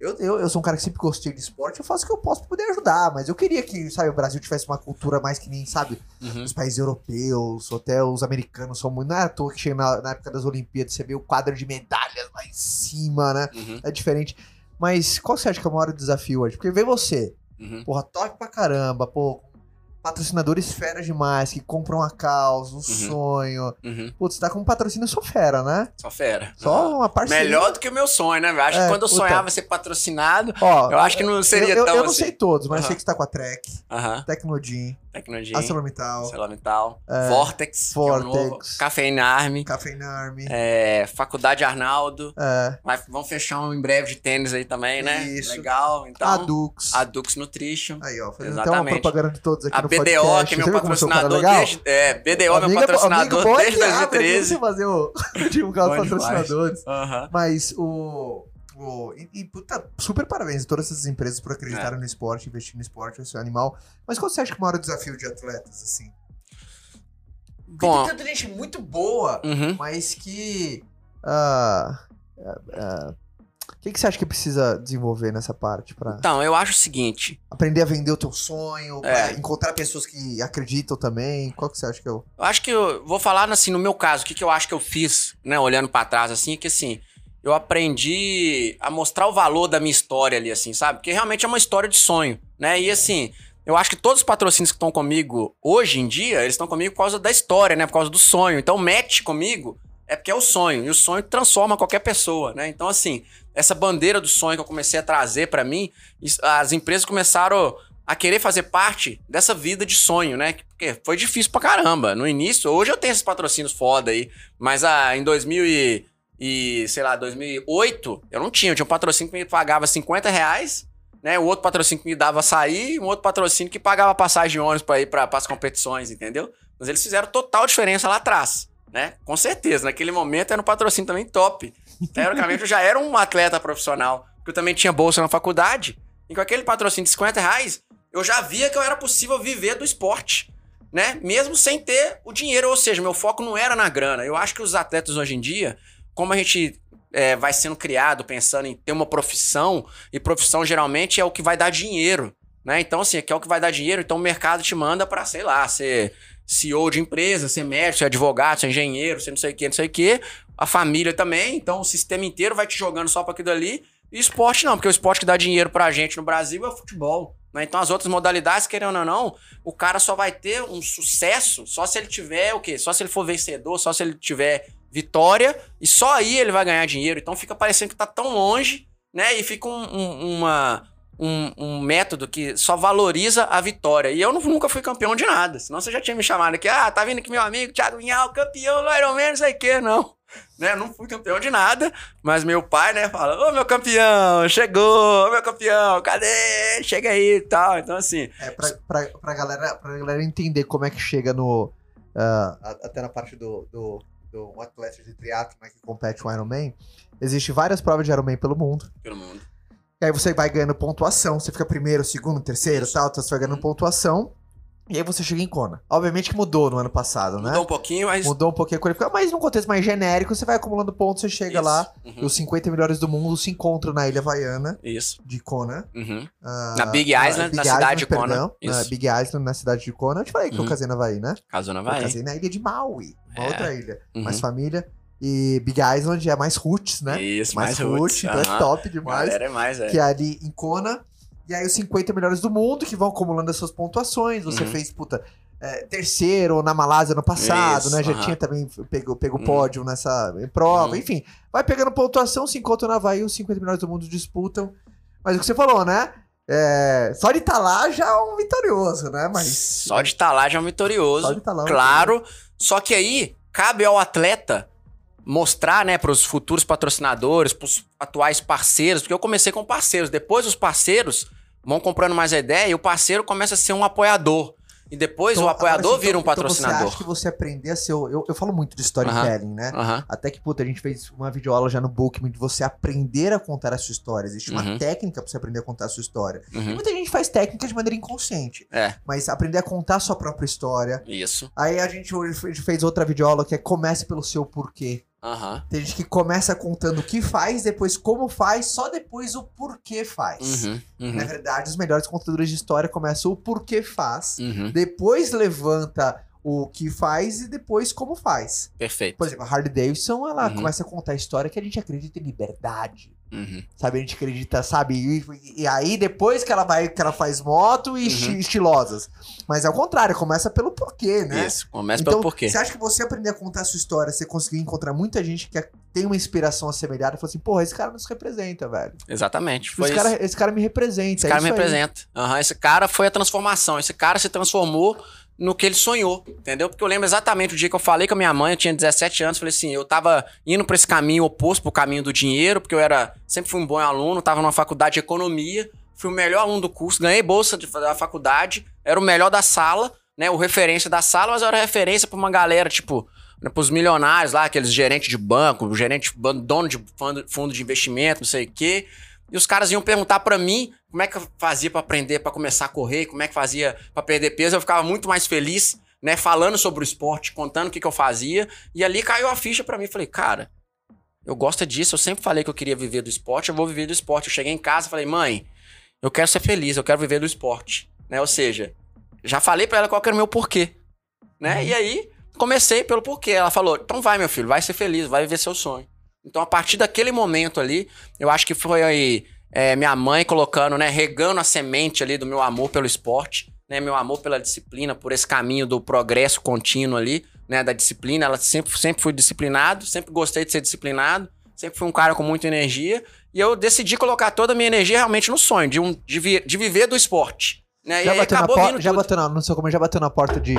eu, eu, eu sou um cara que sempre gostei de esporte, eu faço o que eu posso pra poder ajudar, mas eu queria que, sabe, o Brasil tivesse uma cultura mais que nem, sabe, uhum. os países europeus, até os americanos são muito. Não é à toa que chega na, na época das Olimpíadas, você vê o quadro de medalhas lá em cima, né? Uhum. É diferente. Mas qual você acha que é o maior desafio hoje? Porque vê você, Uhum. Porra, top pra caramba, pô. Patrocinadores fera demais, que compram a causa, o uhum. sonho. Uhum. Putz, tá com um patrocínio só fera, né? Só fera. Só uma parceria. Melhor do que o meu sonho, né? Eu acho é, que quando eu puta. sonhava ser patrocinado, Ó, eu acho que não seria eu, tão Eu, eu não assim. sei todos, mas uhum. sei que você tá com a Trek, uhum. Tecnodin, Tecnologia. ArcelorMittal. ArcelorMittal. É, Vortex. Vortex. É Cafeína Army. Cafeína Army. É, Faculdade Arnaldo. É. Mas vão fechar um em breve de tênis aí também, né? Isso. Legal. Então, Adux. Adux Nutrition. Aí, ó. Fazendo até uma propaganda de todos aqui a no BDO, podcast. que é meu patrocinador desde... É, BDO é meu patrocinador desde 2013. Você fazer o... divulgar os patrocinadores. Uhum. Mas o... Tipo, e, e puta, super parabéns a todas essas empresas por acreditarem é. no esporte, investir no esporte, esse animal. Mas qual você acha que é o maior desafio de atletas, assim? Bom, tem tanta gente muito boa, uhum. mas que. Uh, uh, uh, o que, que você acha que precisa desenvolver nessa parte? Pra então, eu acho o seguinte: aprender a vender o teu sonho, é. encontrar pessoas que acreditam também. Qual que você acha que eu. Eu acho que eu vou falar assim, no meu caso, o que, que eu acho que eu fiz, né, olhando para trás, assim, é que assim, eu aprendi a mostrar o valor da minha história ali, assim, sabe? Porque realmente é uma história de sonho, né? E assim, eu acho que todos os patrocínios que estão comigo hoje em dia, eles estão comigo por causa da história, né? Por causa do sonho. Então, match comigo é porque é o sonho. E o sonho transforma qualquer pessoa, né? Então, assim, essa bandeira do sonho que eu comecei a trazer para mim, as empresas começaram a querer fazer parte dessa vida de sonho, né? Porque foi difícil pra caramba. No início, hoje eu tenho esses patrocínios foda aí, mas ah, em 2000 e, e, sei lá, 2008, eu não tinha. Eu tinha um patrocínio que me pagava 50 reais, né? O outro patrocínio que me dava sair, um outro patrocínio que pagava passagem de ônibus pra ir pra, as competições, entendeu? Mas eles fizeram total diferença lá atrás, né? Com certeza. Naquele momento era um patrocínio também top. Teoricamente, eu já era um atleta profissional, porque eu também tinha bolsa na faculdade. E com aquele patrocínio de 50 reais, eu já via que eu era possível viver do esporte, né? Mesmo sem ter o dinheiro, ou seja, meu foco não era na grana. Eu acho que os atletas hoje em dia, como a gente é, vai sendo criado pensando em ter uma profissão, e profissão geralmente é o que vai dar dinheiro, né? Então, assim, aqui é o que vai dar dinheiro, então o mercado te manda para, sei lá, ser CEO de empresa, ser médico, ser advogado, ser engenheiro, ser não sei o que, não sei o que. A família também, então o sistema inteiro vai te jogando só para aquilo ali. E esporte não, porque o esporte que dá dinheiro pra gente no Brasil é o futebol. Né? Então, as outras modalidades, querendo ou não, o cara só vai ter um sucesso só se ele tiver o quê? Só se ele for vencedor, só se ele tiver vitória, e só aí ele vai ganhar dinheiro. Então fica parecendo que tá tão longe, né? E fica um, um, uma, um, um, método que só valoriza a vitória. E eu nunca fui campeão de nada. Senão você já tinha me chamado aqui, ah, tá vindo aqui meu amigo Thiago Minhal, campeão do Ironman, não sei o que, não né? Não fui campeão de nada, mas meu pai, né, fala: Ô meu campeão, chegou, ô meu campeão, cadê? Chega aí e tal. Então, assim. É, pra, pra, pra, galera, pra galera entender como é que chega no. Uh, até na parte do, do, do atleta de triatlo né, que compete o Ironman, existe várias provas de Ironman pelo mundo. Pelo mundo. E aí você vai ganhando pontuação, você fica primeiro, segundo, terceiro, tal, então você vai ganhando pontuação. E aí você chega em Kona. Obviamente que mudou no ano passado, né? Mudou um pouquinho, mas. Mudou um pouquinho a qualificação, mas num contexto mais genérico, você vai acumulando pontos, você chega Isso. lá, uhum. e os 50 melhores do mundo se encontram na Ilha Havaiana. Isso. De Kona. Uhum. Uh, na Big Island, na, Big na Island, cidade de Kona. Perdão, Isso. Na Big Island, na cidade de Kona. Eu te falei que uhum. eu casei na Havaí, né? Casou na Havaí. Eu casei na ilha de Maui, uma é. outra ilha. Mais uhum. família. E Big Island é mais roots, né? Isso, mais, mais roots. roots então é top demais. Galera é mais, é. Que é ali em Kona. E aí os 50 melhores do mundo que vão acumulando as suas pontuações. Você uhum. fez, puta, é, terceiro na Malásia no passado, Isso, né? Já uh -huh. tinha também pegou, pegou hum. pódio nessa prova, hum. enfim. Vai pegando pontuação, se encontra na Havaí, os 50 melhores do mundo disputam. Mas o que você falou, né? É, só de estar tá lá já é um vitorioso, né? Mas só de estar tá lá já é um vitorioso. Só de tá lá, é claro. Só que aí cabe ao atleta mostrar, né, para os futuros patrocinadores, para os atuais parceiros, porque eu comecei com parceiros, depois os parceiros vão comprando mais a ideia e o parceiro começa a ser um apoiador. E depois então, o apoiador assim, vira um patrocinador. Então você acha que você aprender a ser. Eu, eu falo muito de storytelling, uh -huh. né? Até que, puta, a gente fez uma videoaula já no Bookman de você aprender a contar a sua história. Existe uma uh uhum. técnica pra você aprender a contar a sua história. Uhum. Muita gente faz técnica de maneira inconsciente. É. Mas aprender a contar a sua própria história. Isso. Aí a gente fez outra videoaula que é comece pelo seu porquê. Uhum. Tem gente que começa contando o que faz, depois como faz, só depois o porquê faz. Uhum, uhum. Na verdade, os melhores contadores de história começam o porquê faz, uhum. depois levanta o que faz e depois como faz. Perfeito. Por exemplo, a Harley Davidson, ela uhum. começa a contar a história que a gente acredita em liberdade. Uhum. Sabe, a gente acredita, sabe? E, e, aí depois que ela vai, que ela faz moto e uhum. estilosas. Mas é o contrário, começa pelo porquê, né? Isso, começa então, pelo porquê. Você acha que você aprender a contar a sua história, você conseguir encontrar muita gente que tem uma inspiração assemelhada e fala assim, porra, esse cara nos representa, velho. Exatamente. Esse, cara, esse cara me representa. Esse é cara me representa. Uhum, esse cara foi a transformação. Esse cara se transformou no que ele sonhou, entendeu? Porque eu lembro exatamente o dia que eu falei com a minha mãe, eu tinha 17 anos, falei assim, eu tava indo para esse caminho oposto pro caminho do dinheiro, porque eu era, sempre fui um bom aluno, tava numa faculdade de economia, fui o melhor aluno do curso, ganhei bolsa de, da faculdade, era o melhor da sala, né, o referência da sala, mas eu era referência para uma galera, tipo, né, pros milionários lá, aqueles gerentes de banco, gerente, dono de fundo de investimento, não sei o quê. E os caras iam perguntar para mim como é que eu fazia para aprender, para começar a correr, como é que fazia para perder peso. Eu ficava muito mais feliz, né, falando sobre o esporte, contando o que, que eu fazia. E ali caiu a ficha para mim. Falei, cara, eu gosto disso. Eu sempre falei que eu queria viver do esporte, eu vou viver do esporte. Eu cheguei em casa falei, mãe, eu quero ser feliz, eu quero viver do esporte. Né? Ou seja, já falei para ela qual era o meu porquê. Né? Uhum. E aí, comecei pelo porquê. Ela falou, então vai, meu filho, vai ser feliz, vai viver seu sonho. Então, a partir daquele momento ali, eu acho que foi aí é, minha mãe colocando, né, regando a semente ali do meu amor pelo esporte, né, meu amor pela disciplina, por esse caminho do progresso contínuo ali, né, da disciplina. Ela sempre, sempre fui disciplinado, sempre gostei de ser disciplinado, sempre fui um cara com muita energia. E eu decidi colocar toda a minha energia realmente no sonho de, um, de, vi, de viver do esporte. Né? Já bateu, na acabou por- vindo já bateu na, no seu como já bateu na porta de,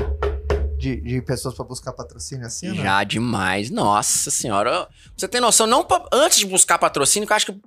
de, de pessoas pra buscar patrocínio assim, né? Já demais. Nossa senhora. Você tem noção, não pra- antes de buscar patrocínio, que eu acho que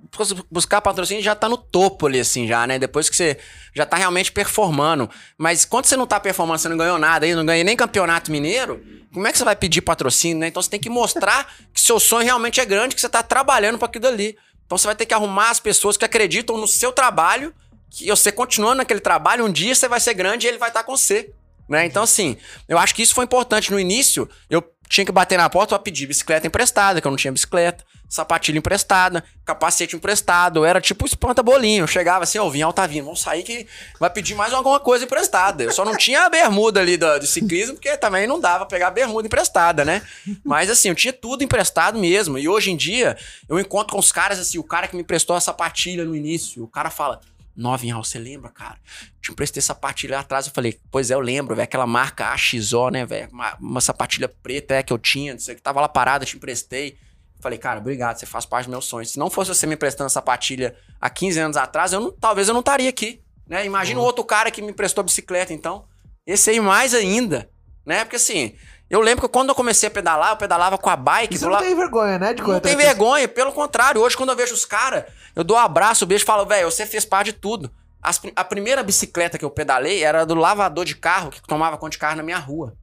buscar patrocínio já tá no topo ali, assim, já, né? Depois que você já tá realmente performando. Mas quando você não tá performando, você não ganhou nada aí, não ganhou nem campeonato mineiro, como é que você vai pedir patrocínio, né? Então você tem que mostrar que seu sonho realmente é grande, que você tá trabalhando pra aquilo ali. Então você vai ter que arrumar as pessoas que acreditam no seu trabalho, que você continuando naquele trabalho, um dia você vai ser grande e ele vai estar com você. Né? Então, assim, eu acho que isso foi importante. No início, eu tinha que bater na porta pra pedir bicicleta emprestada, que eu não tinha bicicleta, sapatilha emprestada, capacete emprestado. Era tipo espanta-bolinho. Chegava assim, ó, oh, Vinhal tá vindo, vamos sair que vai pedir mais alguma coisa emprestada. Eu só não tinha a bermuda ali do, do ciclismo, porque também não dava pegar a bermuda emprestada, né? Mas assim, eu tinha tudo emprestado mesmo. E hoje em dia, eu encontro com os caras assim, o cara que me emprestou a sapatilha no início, o cara fala. Nove em você lembra, cara? Te emprestei sapatilha lá atrás. Eu falei, pois é, eu lembro, velho. Aquela marca AXO, né, velho? Uma, uma, sapatilha preta é, que eu tinha, não sei o que tava lá parada, te emprestei. Eu falei, cara, obrigado, você faz parte do meu sonho. Se não fosse você me emprestando sapatilha há 15 anos atrás, eu não, talvez eu não estaria aqui. Né? Imagina uhum. outro cara que me emprestou bicicleta, então. Esse aí mais ainda, né? Porque assim, eu lembro que quando eu comecei a pedalar, eu pedalava com a bike. Você não la... tem vergonha, né? De não tem vergonha, pelo contrário. Hoje, quando eu vejo os caras, eu dou um abraço, um beijo e falo, velho, você fez parte de tudo. As, a primeira bicicleta que eu pedalei era do lavador de carro que tomava conta de carro na minha rua.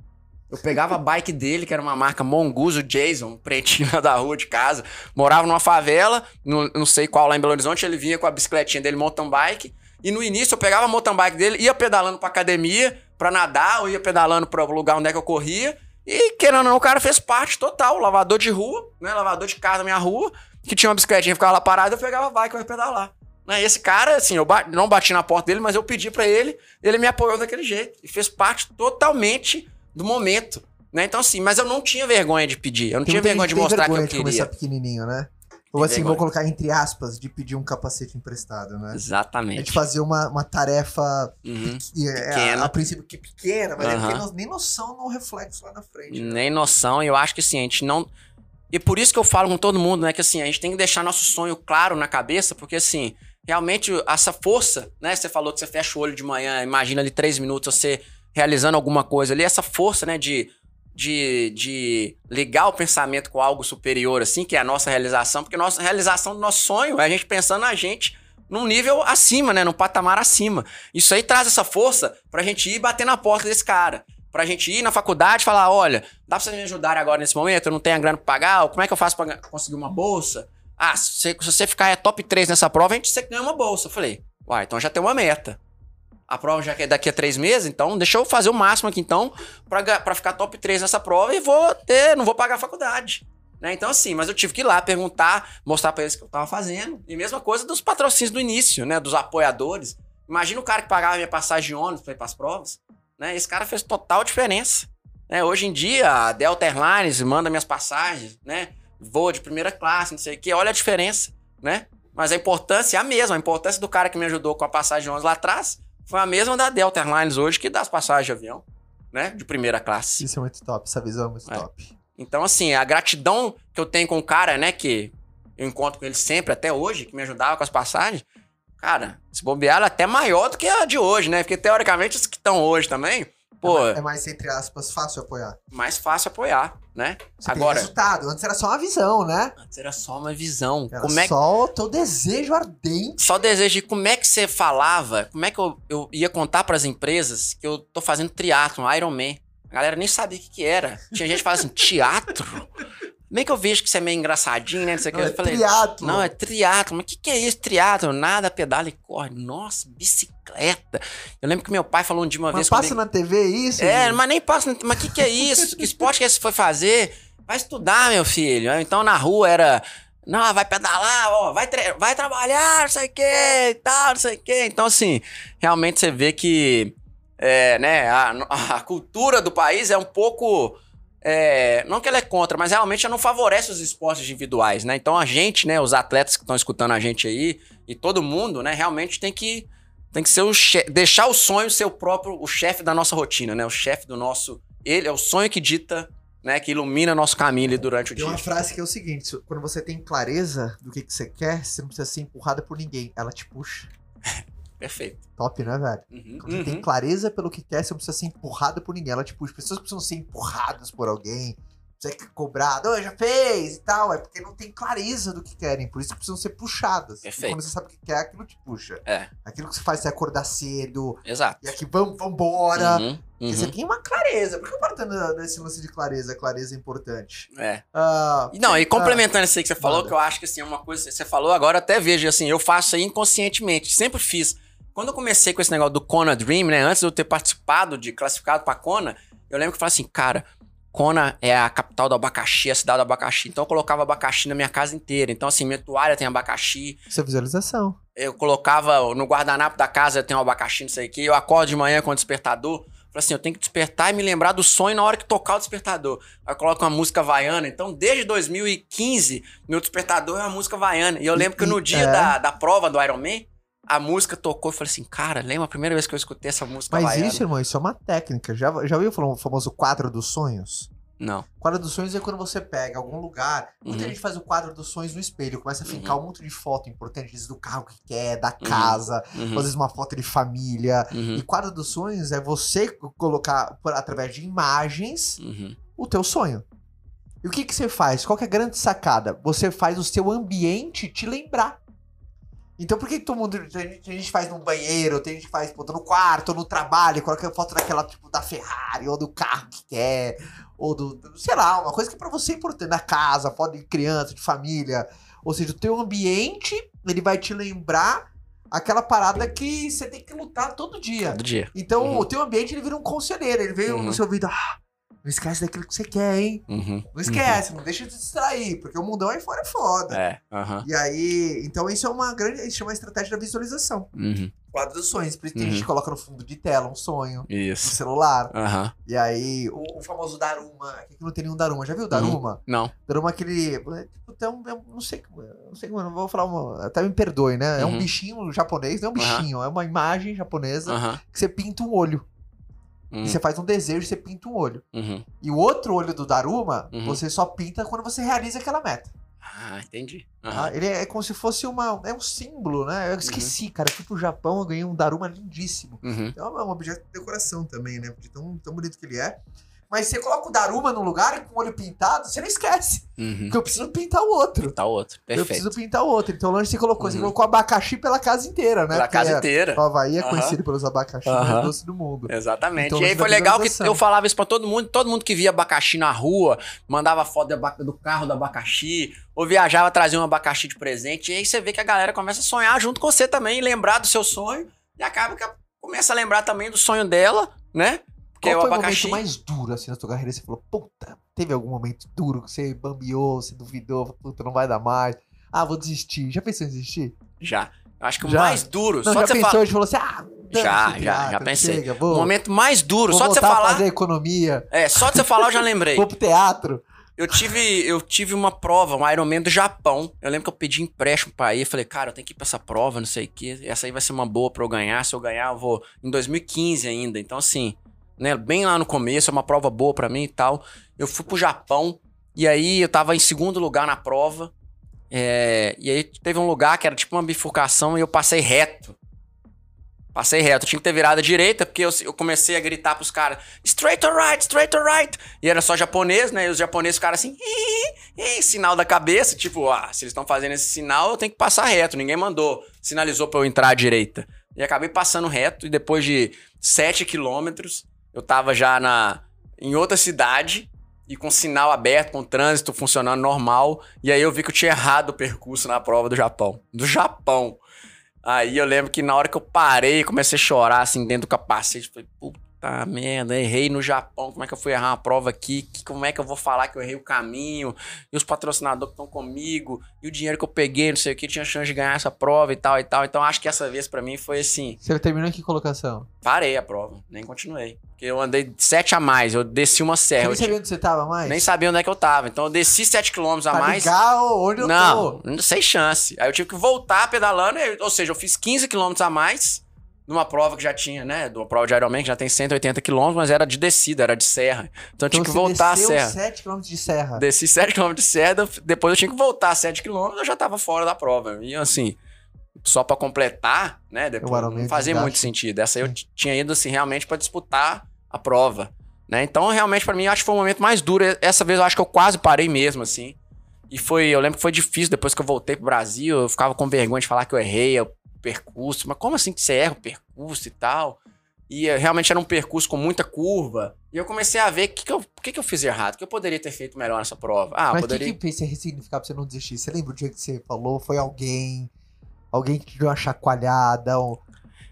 Eu pegava a bike dele, que era uma marca Mongoose Jason, pretinho lá da rua de casa. Morava numa favela, no, não sei qual lá em Belo Horizonte. Ele vinha com a bicicletinha dele, mountain bike. E no início eu pegava a mountain bike dele, ia pedalando pra academia, pra nadar, ou ia pedalando pro lugar onde é que eu corria. E querendo ou não, o cara fez parte total. Lavador de rua, né? Lavador de carro na minha rua, que tinha uma bicicletinha, ficava lá parada, eu pegava a bike e ia pedalar. Né? Esse cara, assim, eu ba não bati na porta dele, mas eu pedi para ele, ele me apoiou daquele jeito. E fez parte totalmente do momento. Né? Então, assim, mas eu não tinha vergonha de pedir. Eu não Tem tinha vergonha de mostrar que vergonha eu de queria. começar pequenininho, né? Ou assim, vou colocar entre aspas, de pedir um capacete emprestado, né? É Exatamente. de fazer uma, uma tarefa Uhum. que é, Pequena. a, a princípio que pequena, mas é Aham. porque nem noção no reflexo lá na frente. né? Nem noção, e eu acho que assim, a gente não. E por isso que eu falo com todo mundo, né? Que assim, a gente tem que deixar nosso sonho claro na cabeça, porque assim, realmente essa força, né? Você falou que você fecha o olho de manhã, imagina ali três minutos você realizando alguma coisa ali, essa força, né? De, de, de ligar o pensamento com algo superior, assim, que é a nossa realização, porque a nossa realização do nosso sonho é a gente pensando na gente num nível acima, né? Num patamar acima. Isso aí traz essa força pra gente ir bater na porta desse cara. Pra gente ir na faculdade e falar: olha, dá pra vocês me ajudarem agora nesse momento? Eu não tenho a grana pra pagar? Ou como é que eu faço pra conseguir uma bolsa? Ah, se se você ficar é top 3 nessa prova, a gente você ganha uma bolsa. Eu falei, uai, então já tem uma meta. A prova já é daqui a três meses, então deixa eu fazer o máximo aqui, então, pra ficar top 3 nessa prova e vou ter, não vou pagar a faculdade. Né? Então, assim, mas eu tive que ir lá perguntar, mostrar pra eles o que eu tava fazendo. E mesma coisa dos patrocínios do início, né? Dos apoiadores. Imagina o cara que pagava minha passagem de ônibus pra ir pras provas. Né? Esse cara fez total diferença. Né? Hoje em dia, a Delta Airlines manda minhas passagens, né? Voo de primeira classe, não sei o quê. Olha a diferença, né? Mas a importância é a mesma. A importância do cara que me ajudou com a passagem de ônibus lá atrás foi a mesma da Delta Airlines hoje, que das passagens de avião, né? De primeira classe. Isso é muito top, essa visão é muito É. top. Então, assim, a gratidão que eu tenho com o cara, né, que eu encontro com ele sempre, até hoje, que me ajudava com as passagens, cara, se bobear, ela é até maior do que a de hoje, né? Porque, teoricamente, os que estão hoje também, pô, é, mais, é é mais, entre aspas, fácil apoiar. mais fácil apoiar, né? Você Agora, resultado. Antes era só uma visão, né? antes era só uma visão. Era Como é só o teu desejo ardente. só desejo de como é que você falava, como é que eu, eu ia contar pras empresas que eu tô fazendo triatlo, Iron Man. A galera nem sabia o que que era. Tinha gente que falava assim, teatro? É que eu vejo que você é meio engraçadinho, né? Não sei o que. Não, Eu é falei, triatlo. não, é triatlo. Mas o que, que é isso, triatlo? Nada, pedala e corre. Nossa, bicicleta. Eu lembro que meu pai falou um dia uma Mas vez passa comigo. na TV isso? É, gente? mas nem passa. Mas o que, que é isso? Que esporte que esse foi fazer? Vai estudar, meu filho. Então na rua era. Não, vai pedalar, ó, vai, vai trabalhar, não sei o que tal, não sei o que. Então, assim, realmente você vê que é, né, a, a cultura do país é um pouco. É, não que ela é contra, mas realmente ela não favorece os esportes individuais, né? Então a gente, né, os atletas que estão escutando a gente aí, e todo mundo, né, realmente tem que tem que ser o che- deixar o sonho ser o próprio o chefe da nossa rotina, né? O chefe do nosso, ele é o sonho que dita, né, que ilumina nosso caminho ali durante o Tem dia. uma frase que é o seguinte: se- quando você tem clareza do que, que você quer, você não precisa ser empurrada por ninguém. Ela te puxa. Perfeito. Top, né, velho? Uhum, Quando você tem uhum. clareza pelo que quer, você não precisa ser empurrado por ninguém. Ela, tipo, as pessoas precisam ser empurradas por alguém. Você quer cobrar, não, já fez e tal. É porque não tem clareza do que querem. Por isso que precisam ser puxadas. E Perfeito. quando você sabe o que quer, aquilo te puxa. É. Aquilo que você faz é acordar cedo. Exato. E aqui, vamos, vambora. Uhum, Porque Você uhum. tem uma clareza. Por que eu paro tanto nesse lance de clareza? Clareza é importante. É. Ah, E Não, e complementando isso aí que você falou, Manda. que eu acho que assim, é uma coisa você falou, agora até vejo, assim, eu faço aí inconscientemente, sempre fiz. Quando eu comecei com esse negócio do Kona Dream, né, antes de eu ter participado de classificado pra Kona, eu lembro que eu falei assim, cara, Kona é a capital do abacaxi, a cidade do abacaxi, então eu colocava abacaxi na minha casa inteira. Então assim, minha toalha tem abacaxi, Isso é visualização. eu colocava no guardanapo da casa tem um abacaxi, não sei o que, eu acordo de manhã com o despertador, falei assim, eu tenho que despertar e me lembrar do sonho na hora que tocar o despertador. Aí eu coloco uma música havaiana, então desde 2015, meu despertador é uma música havaiana. E eu lembro que no dia é. da, da prova do Iron Man, a música tocou e falei assim, cara, lembra a primeira vez que eu escutei essa música Mas havaiana? isso, irmão, isso é uma técnica. Já, já ouviu falar o famoso quadro dos sonhos? Não. O quadro dos sonhos é quando você pega algum lugar. Muita Uhum. gente faz o quadro dos sonhos no espelho, começa a fincar um monte de foto importante, vezes do carro que quer, da casa, Uhum, às vezes uma foto de família. uhum, E quadro dos sonhos é você colocar, por- através de imagens, uhum. o teu sonho. E o que, que você faz? Qual é a grande sacada? Você faz o seu ambiente te lembrar. Então por que, que todo mundo. Tem gente, tem gente que faz no banheiro, tem gente que faz pô, tô no quarto, no trabalho, coloca foto daquela, tipo, da Ferrari, ou do carro que quer, ou do. sei lá, uma coisa que pra você é importante, da casa, foto de criança, de família. Ou seja, o teu ambiente, ele vai te lembrar aquela parada que você tem que lutar todo dia. Todo dia. Então, Uhum. o teu ambiente ele vira um conselheiro. Ele veio Uhum. no seu ouvido. Ah, não esquece daquilo que você quer, hein? Uhum. Não esquece, não deixa de se distrair, porque o mundão aí fora é foda. É. aham. E aí, então isso é uma grande. Isso chama estratégia da visualização. Uhum. Quadro dos sonhos. Por isso tem Uhum. gente que coloca no fundo de tela um sonho, no Isso. celular. Aham. E aí, o, o famoso Daruma. Aqui que não tem nenhum Daruma. Já viu o Daruma? Não. Daruma é aquele. é, Tipo, é um- não sei. Não sei como. Não vou falar uma. Até me perdoe, né? É um Uhum. bichinho japonês. Não é um bichinho, é uma imagem japonesa que você pinta um olho. Uhum. E você faz um desejo e você pinta um olho. Uhum. E o outro olho do Daruma, Uhum. você só pinta quando você realiza aquela meta. Ah, entendi. tá? Aham. Ele é como se fosse uma. É um símbolo, né? Eu esqueci, cara. Eu fui pro Japão, eu ganhei um Daruma lindíssimo. Uhum. É um é um objeto de decoração também, né? De tão, tão bonito que ele é. Mas você coloca o Daruma num lugar com o olho pintado, você não esquece. Uhum. Porque eu preciso pintar o outro. Tá outro. Eu Perfeito. preciso pintar o outro. Então o lanche você colocou. Você Uhum. colocou abacaxi pela casa inteira, né? Pela Porque casa é- inteira. O Havaí é Aham. conhecido pelos abacaxi Aham. mais doce do mundo. Exatamente. Então, e aí foi legal que eu falava isso pra todo mundo, todo mundo que via abacaxi na rua, mandava foto do carro do abacaxi, ou viajava, trazia um abacaxi de presente, e aí você vê que a galera começa a sonhar junto com você também, lembrar do seu sonho, e acaba que começa a lembrar também do sonho dela, né? Porque Qual o foi o abacaxi. momento mais duro, assim, na tua carreira? Você falou, puta, teve algum momento duro que você bambiou, você duvidou, puta, não vai dar mais. Ah, vou desistir. Já pensou em desistir? Já. Eu acho que o Já? mais duro, Não, só já de você pensou falar. e falou assim, ah, Já, já, pirata, já pensei. Chega, O vou, momento mais duro, só de você falar. fazer economia, É, só de você falar eu já lembrei. vou pro teatro. Eu tive, eu tive uma prova, um Ironman do Japão. Eu lembro que eu pedi empréstimo pra ir. Falei, cara, eu tenho que ir pra essa prova, não sei o quê. Essa aí vai ser uma boa pra eu ganhar. Se eu ganhar, eu vou. Em 2015 ainda. Então, assim, né? Bem lá no começo, é uma prova boa pra mim e tal. Eu fui pro Japão. E aí eu tava em segundo lugar na prova. é, e aí teve um lugar que era tipo uma bifurcação e eu passei reto. Passei reto, eu tinha que ter virado à direita, porque eu, eu comecei a gritar pros caras, straight or right, straight or right. E era só japonês, né? E os japoneses ficaram assim, "Ih, ih", sinal da cabeça, tipo, ah, se eles estão fazendo esse sinal, eu tenho que passar reto. Ninguém mandou, sinalizou pra eu entrar à direita. E acabei passando reto, e depois de 7 quilômetros, eu tava já na, em outra cidade, e com sinal aberto, com trânsito funcionando normal. E aí eu vi que eu tinha errado o percurso na prova do Japão. Do Japão. Aí eu lembro que na hora que eu parei, comecei a chorar assim dentro do capacete. Falei, puta merda, errei no Japão. Como é que eu fui errar uma prova aqui? Que- Como é que eu vou falar que eu errei o caminho? E os patrocinadores que estão comigo? E o dinheiro que eu peguei, não sei o que, tinha chance de ganhar essa prova e tal e tal. Então acho que essa vez pra mim foi assim: Você terminou em que colocação? parei a prova, nem continuei. Porque eu andei sete a mais, eu desci uma Você serra. nem eu tinha- sabia onde você tava mais? nem sabia onde é que eu tava. Então eu desci 7 km a Pra mais. ligar onde eu Não, tô. sem chance. Aí eu tive que voltar pedalando, ou seja, eu fiz 15 km a mais numa prova que já tinha, né? De uma prova de Ironman que já tem 180 km, mas era de descida, era de serra. Então eu tinha Então que voltar a serra. 7km de serra. Desci 7 km de serra, depois eu tinha que voltar 7 km, eu já tava fora da prova. E assim, só pra completar, né? Depois, não fazia desgaste. muito sentido. Essa aí eu tinha ido, assim, realmente pra disputar a prova, né? Então, realmente, pra mim, eu acho que foi o momento mais duro. Essa vez eu acho que eu quase parei mesmo, assim. E foi, eu lembro que foi difícil depois que eu voltei pro Brasil, eu ficava com vergonha de falar que eu errei o percurso. Mas como assim que você erra o percurso e tal? E eh, realmente era um percurso com muita curva. E eu comecei a ver o que, que, eu, que, que eu fiz errado, o que eu poderia ter feito melhor nessa prova. Ah, Mas o que, poderia. que você ressignificar pra você não desistir? Você lembra o dia que você falou? Foi alguém? Alguém que te deu uma chacoalhada? Ou.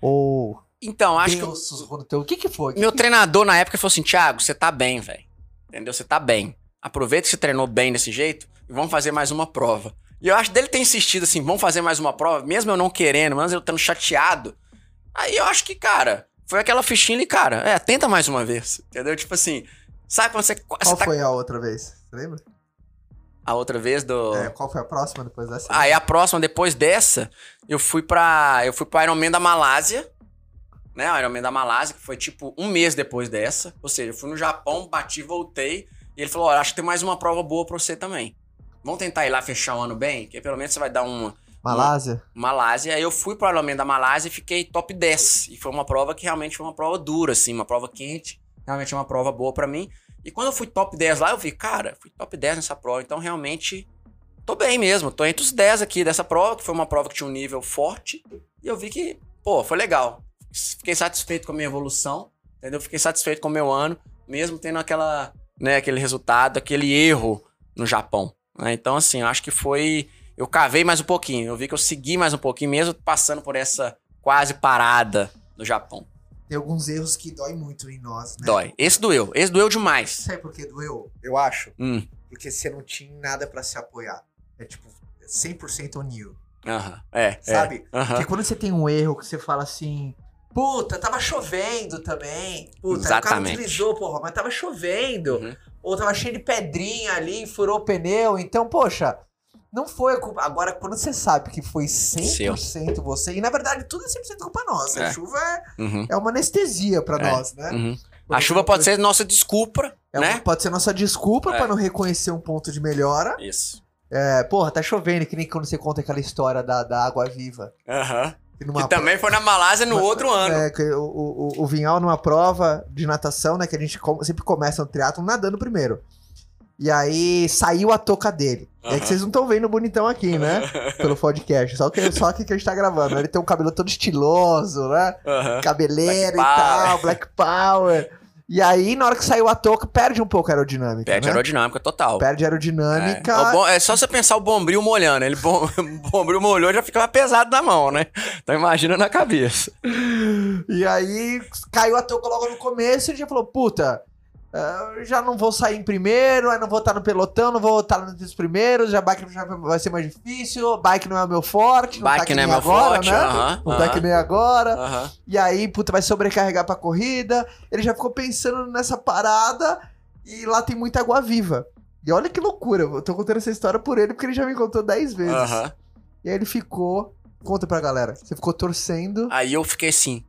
ou Então, acho que eu- teu. O que que foi? meu treinador na época falou assim: Thiago, você tá bem, velho. Entendeu? Você tá bem. Aproveita que você treinou bem desse jeito e vamos fazer mais uma prova. E eu acho dele ter insistido assim: vamos fazer mais uma prova, mesmo eu não querendo, mesmo eu estando chateado. Aí eu acho que, cara, foi aquela fichinha ali, cara, é, tenta mais uma vez. Entendeu? Tipo assim, sabe quando você. Qual você tá- foi a outra vez? Você lembra? A outra vez do. É, qual foi a próxima depois dessa? Aí a próxima, depois dessa, eu fui pra. Eu fui pro Ironman da Malásia. Né? O Ironman da Malásia, que foi tipo um mês depois dessa. Ou seja, eu fui no Japão, bati, voltei. E ele falou: Olha, acho que tem mais uma prova boa pra você também. Vamos tentar ir lá fechar o ano bem? Que pelo menos você vai dar uma. Malásia? Malásia. Aí eu fui pro Ironman da Malásia e fiquei top 10. E foi uma prova que realmente foi uma prova dura, assim, uma prova quente. Realmente é uma prova boa pra mim. E quando eu fui top 10 lá, eu vi, cara, fui top 10 nessa prova. Então realmente tô bem mesmo. Tô entre os 10 aqui dessa prova, que foi uma prova que tinha um nível forte. E eu vi que, pô, foi legal. Fiquei satisfeito com a minha evolução, entendeu? Fiquei satisfeito com o meu ano, mesmo tendo aquela, né, aquele resultado, aquele erro no Japão. Né? Então, assim, eu acho que foi. Eu cavei mais um pouquinho. Eu vi que eu segui mais um pouquinho, mesmo passando por essa quase parada no Japão. Tem alguns erros que dói muito em nós, né? Dói. Esse doeu. Esse doeu demais. Sabe por que doeu? Eu acho. Hum. Porque você não tinha nada pra se apoiar. É tipo 100% on you. Aham. É. Sabe? É. Aham. Porque quando você tem um erro que você fala assim. Puta, tava chovendo também. Puta, aí o cara Exatamente. deslizou, porra, mas tava chovendo. Uhum. Ou tava cheio de pedrinha ali, furou o pneu. Então, poxa, não foi a culpa. Agora, quando você sabe que foi 100% você, e na verdade tudo é 100% culpa nossa. A É. chuva é, Uhum. é uma anestesia pra É. nós, né? Uhum. A chuva exemplo, pode ser nossa desculpa, é uma- né? pode ser nossa desculpa É. pra não reconhecer um ponto de melhora. Isso. É, porra, tá chovendo, que nem quando você conta aquela história da, da água viva. Aham. Que Que também foi na Malásia no Mas- outro ano. É, o, o, o Vinhal numa prova de natação, né? Que a gente sempre começa no triatlo nadando primeiro. E aí saiu a touca dele. É que vocês não estão vendo bonitão aqui, né? Pelo podcast. Só, que, só aqui que a gente tá gravando. Ele tem um cabelo todo estiloso, né? Aham. Cabeleiro Black e tal. Black Power. E aí, na hora que saiu a touca, perde um pouco a aerodinâmica. Perde né? aerodinâmica total. Perde aerodinâmica. É, bom- é só você pensar o bombril molhando. Ele bom, o bombril molhou já ficava pesado na mão, né? Então imagina na cabeça. E aí caiu a touca logo no começo e ele já falou: puta, eh, já não vou sair em primeiro, aí não vou estar no pelotão, não vou estar nos primeiros, já bike já vai ser mais difícil, bike não é o meu forte, não tá Bike que não é nem meu agora, forte. né? aham, Não tá aham, que nem agora. aham. E aí, puta, vai sobrecarregar pra corrida. Ele já ficou pensando nessa parada e lá tem muita água viva. E olha que loucura, eu tô contando essa história por ele porque ele já me contou 10 vezes. E aí ele ficou. Conta pra galera. Você ficou torcendo. Aí eu fiquei assim,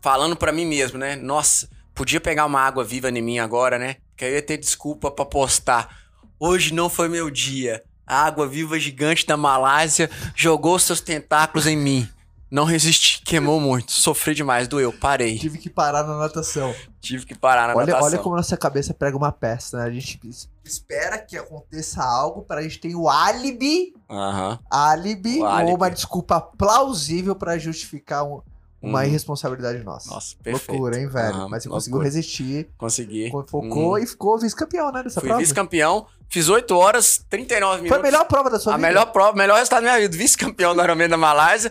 falando pra mim mesmo, né? Nossa, podia pegar uma água viva em mim agora, né? Que aí eu ia ter desculpa pra postar. Hoje não foi meu dia. A água viva gigante da Malásia jogou seus tentáculos em mim. Não resisti, queimou muito, sofri demais, doeu, parei. Tive que parar na natação. Tive que parar na Olha, natação. olha como nossa cabeça prega uma peça, né? A gente es- espera que aconteça algo para a gente ter o álibi, Aham. álibi, O álibi. ou uma desculpa plausível para justificar um- uma Uhum. irresponsabilidade nossa. Nossa, perfeito. Loucura, hein, velho? Aham, Mas você loucura. conseguiu resistir, Consegui. focou Uhum. e ficou vice-campeão, né, dessa Fui prova. vice-campeão, fiz 8 horas, 39 minutos. Foi a melhor prova da sua a vida? melhor prova, melhor resultado da minha vida. Vice-campeão do Ironman da Malásia,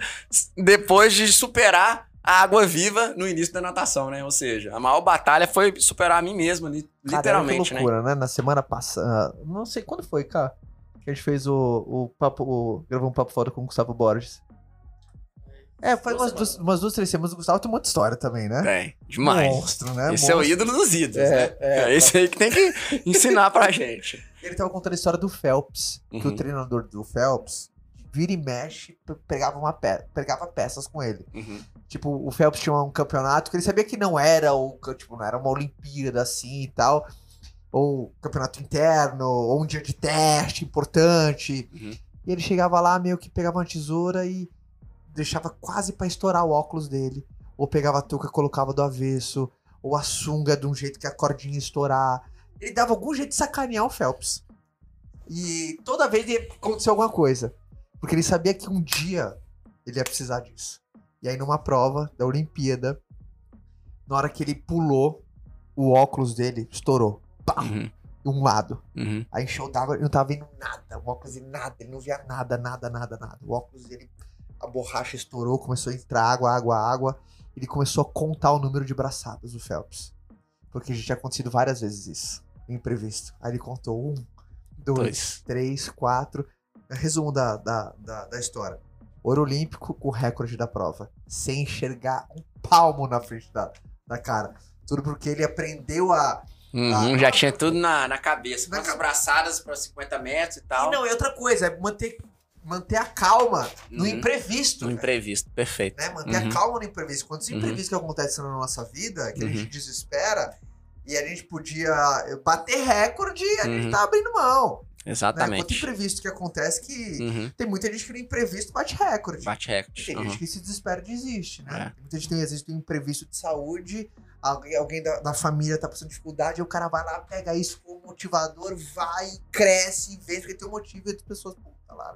depois de superar a água viva no início da natação, né? Ou seja, a maior batalha foi superar a mim mesmo, ali, Cara, literalmente, que né? loucura, né? Na semana passada, não sei quando foi, cara, que a gente fez o, o papo, o, gravou um papo foda com o Gustavo Borges. É, faz umas duas, umas duas, três semanas. O Gustavo tem muita história também, né? Tem, demais. Monstro, né? Esse é o Monstro. ídolo dos ídolos, É, né? é. É esse aí que tem que ensinar pra gente. Ele tava contando a história do Phelps, que Uhum. o treinador do Phelps vira e mexe, pe- pegava, uma pe pegava peças com ele. Uhum. Tipo, o Phelps tinha um campeonato que ele sabia que não era o, tipo, não era uma Olimpíada assim e tal, ou campeonato interno, ou um dia de teste importante. Uhum. E ele chegava lá meio que pegava uma tesoura e deixava quase pra estourar o óculos dele. Ou pegava a touca e colocava do avesso. Ou a sunga de um jeito que a cordinha ia estourar. Ele dava algum jeito de sacanear o Phelps. E toda vez ia acontecer alguma coisa. Porque ele sabia que um dia ele ia precisar disso. E aí, numa prova da Olimpíada, na hora que ele pulou, o óculos dele estourou. Pá! Uhum, Um lado. uhum. Aí encheu d'água, ele não tava vendo nada. O óculos dele nada, ele não via nada, nada, nada, nada. O óculos dele, a borracha estourou, começou a entrar água, água, água. Ele começou a contar o número de braçadas do Phelps. Porque já tinha acontecido várias vezes isso. Imprevisto. Aí ele contou um, dois, Dois. três, quatro. Resumo da, da, da, da história. Ouro Olímpico com o recorde da prova. Sem enxergar um palmo na frente da, da cara. Tudo porque ele aprendeu a, Uhum, Ah. já tinha tudo na, na cabeça. Na ca- braçadas para 50 metros e tal. E não, e outra coisa, é manter, manter a calma no Uhum. imprevisto. No imprevisto, perfeito. né? Manter Uhum. a calma no imprevisto. Quando esse Uhum. imprevisto que acontece na nossa vida, que a Uhum. gente desespera, e a gente podia bater recorde, a gente Uhum. tá abrindo mão. Né? Quanto Exatamente. imprevisto que acontece que Uhum. tem muita gente que no imprevisto bate recorde. Bate recorde. Tem Uhum. gente que se desespera desiste, né? É. Muita gente tem, às vezes, tem um imprevisto de saúde, alguém, alguém da, da família tá passando dificuldade, aí o cara vai lá, pega isso como motivador, vai, cresce, vê que tem um motivo e as pessoas, puta lá.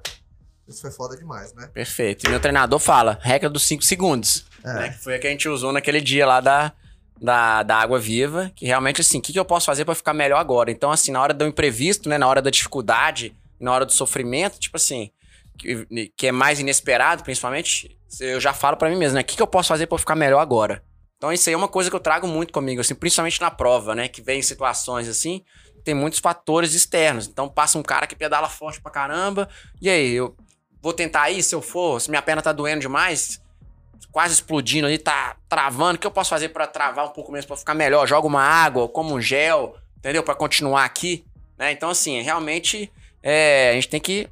Isso foi foda demais, né? Perfeito. E meu treinador fala, regra dos 5 segundos. É. né? Que foi a que a gente usou naquele dia lá da, da, da água viva. Que realmente, assim, o que, que eu posso fazer pra ficar melhor agora? Então, assim, na hora do imprevisto, né? Na hora da dificuldade, na hora do sofrimento, tipo assim, que, que é mais inesperado, principalmente, eu já falo pra mim mesmo, né? O que, que eu posso fazer pra eu ficar melhor agora? Então, isso aí é uma coisa que eu trago muito comigo, assim, principalmente na prova, né? Que vem em situações assim, tem muitos fatores externos. Então, passa um cara que pedala forte pra caramba, e aí, eu vou tentar ir se eu for, se minha perna tá doendo demais, quase explodindo ali, tá travando. O que eu posso fazer pra travar um pouco menos, pra ficar melhor? Joga uma água, como um gel, entendeu? Pra continuar aqui, né? Então, assim, realmente, é, a gente tem que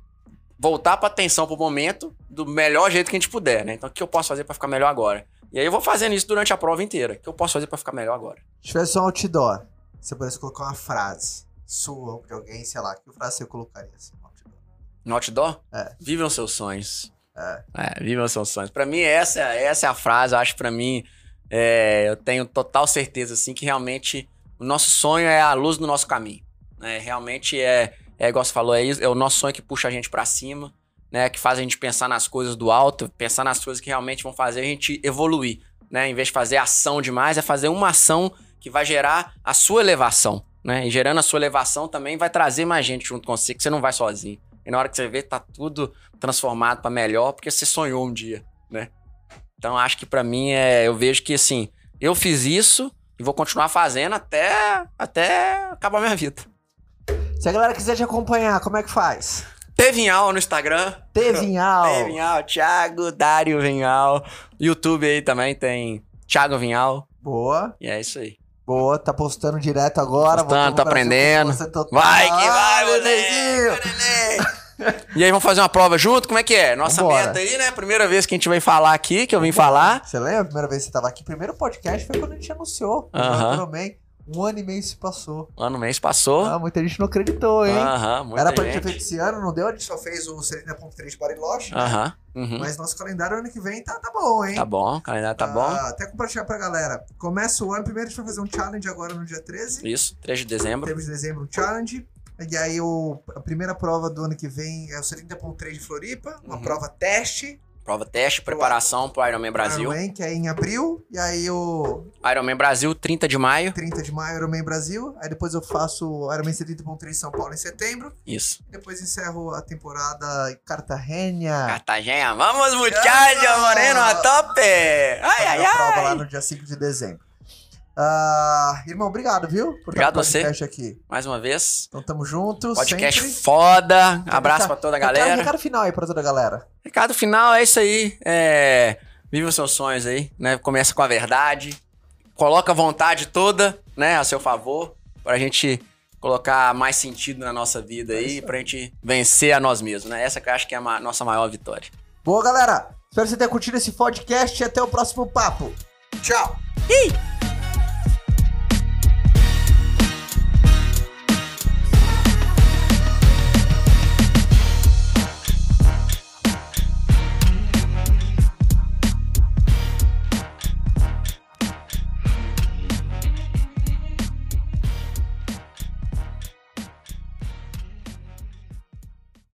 voltar pra atenção pro momento do melhor jeito que a gente puder, né? Então, o que eu posso fazer pra ficar melhor agora? E aí eu vou fazendo isso durante a prova inteira. O que eu posso fazer pra ficar melhor agora? Se tivesse um outdoor, você pudesse colocar uma frase sua de alguém, sei lá, que frase você colocaria assim no outdoor? É. Vivam seus sonhos. É. vivam seus sonhos. Pra mim, essa, essa é a frase. Eu acho que pra mim, é, eu tenho total certeza, assim, que realmente o nosso sonho é a luz do nosso caminho. Né? Realmente é, é igual você falou, é, isso, é o nosso sonho que puxa a gente pra cima, né? Que faz a gente pensar nas coisas do alto, pensar nas coisas que realmente vão fazer a gente evoluir, né? Em vez de fazer ação demais, é fazer uma ação que vai gerar a sua elevação, né? E gerando a sua elevação também vai trazer mais gente junto com você, que você não vai sozinho. E na hora que você vê, tá tudo transformado pra melhor, porque você sonhou um dia, né? Então acho que pra mim é, eu vejo que assim, eu fiz isso e vou continuar fazendo até até acabar minha vida. Se a galera quiser te acompanhar, como é que faz? Tevinhal no Instagram, Tevinhal. Tevinhal, Thiago Dário Vinhal. YouTube aí também tem Thiago Vinhal. Boa, E é isso aí. boa. Tá postando direto agora. Postando, tá aprendendo. Vai que vai, moleque. E aí, vamos fazer uma prova junto? Como é que é? Nossa Vambora. meta aí, né? Primeira vez que a gente vai falar aqui, que eu vim falar. Você lembra a primeira vez que você tava aqui? Primeiro podcast foi quando a gente anunciou. Aham. Iron Man. Um ano e meio se passou. Ano mês passou. Ah, muita gente não acreditou, hein? Aham, muita Era pra gente ter feito esse ano, não deu? A gente só fez o Serena.3 de Bariloche. né? Aham. uhum. Mas nosso calendário ano que vem tá, tá bom, hein? Tá bom, o calendário tá bom. Ah, até compartilhar pra galera. Começa o ano, primeiro a gente vai fazer um challenge agora no dia 13. Isso, 3 de dezembro. 3 de dezembro, um challenge. E aí o, a primeira prova do ano que vem é o 70.3 de Floripa, uma Uhum. prova teste. Prova teste, preparação pro Ironman Brasil. Ironman, que é em abril. E aí o Ironman Brasil, 30 de maio. 30 de maio, Ironman Brasil. Aí depois eu faço o Ironman 70.3 São Paulo em setembro. Isso. E depois encerro a temporada em Cartagena. Cartagena, vamos muchacho, moreno, a tope! Ai, ai, a prova lá ai! no dia 5 de dezembro. Ah, irmão, obrigado, viu? Por Obrigado você. aqui. Mais uma vez, Então tamo junto. podcast sempre. foda. Abraço Recado- pra toda a recado- galera. Recado final aí pra toda a galera. Recado final é isso aí. É... Viva os seus sonhos aí, né? Começa com a verdade. Coloca a vontade toda, né, a seu favor, pra gente colocar mais sentido na nossa vida É aí, pra gente vencer a nós mesmos, né? Essa que eu acho que é a nossa maior vitória. Boa, galera. Espero que você tenha curtido esse podcast e até o próximo papo. Tchau. Ih!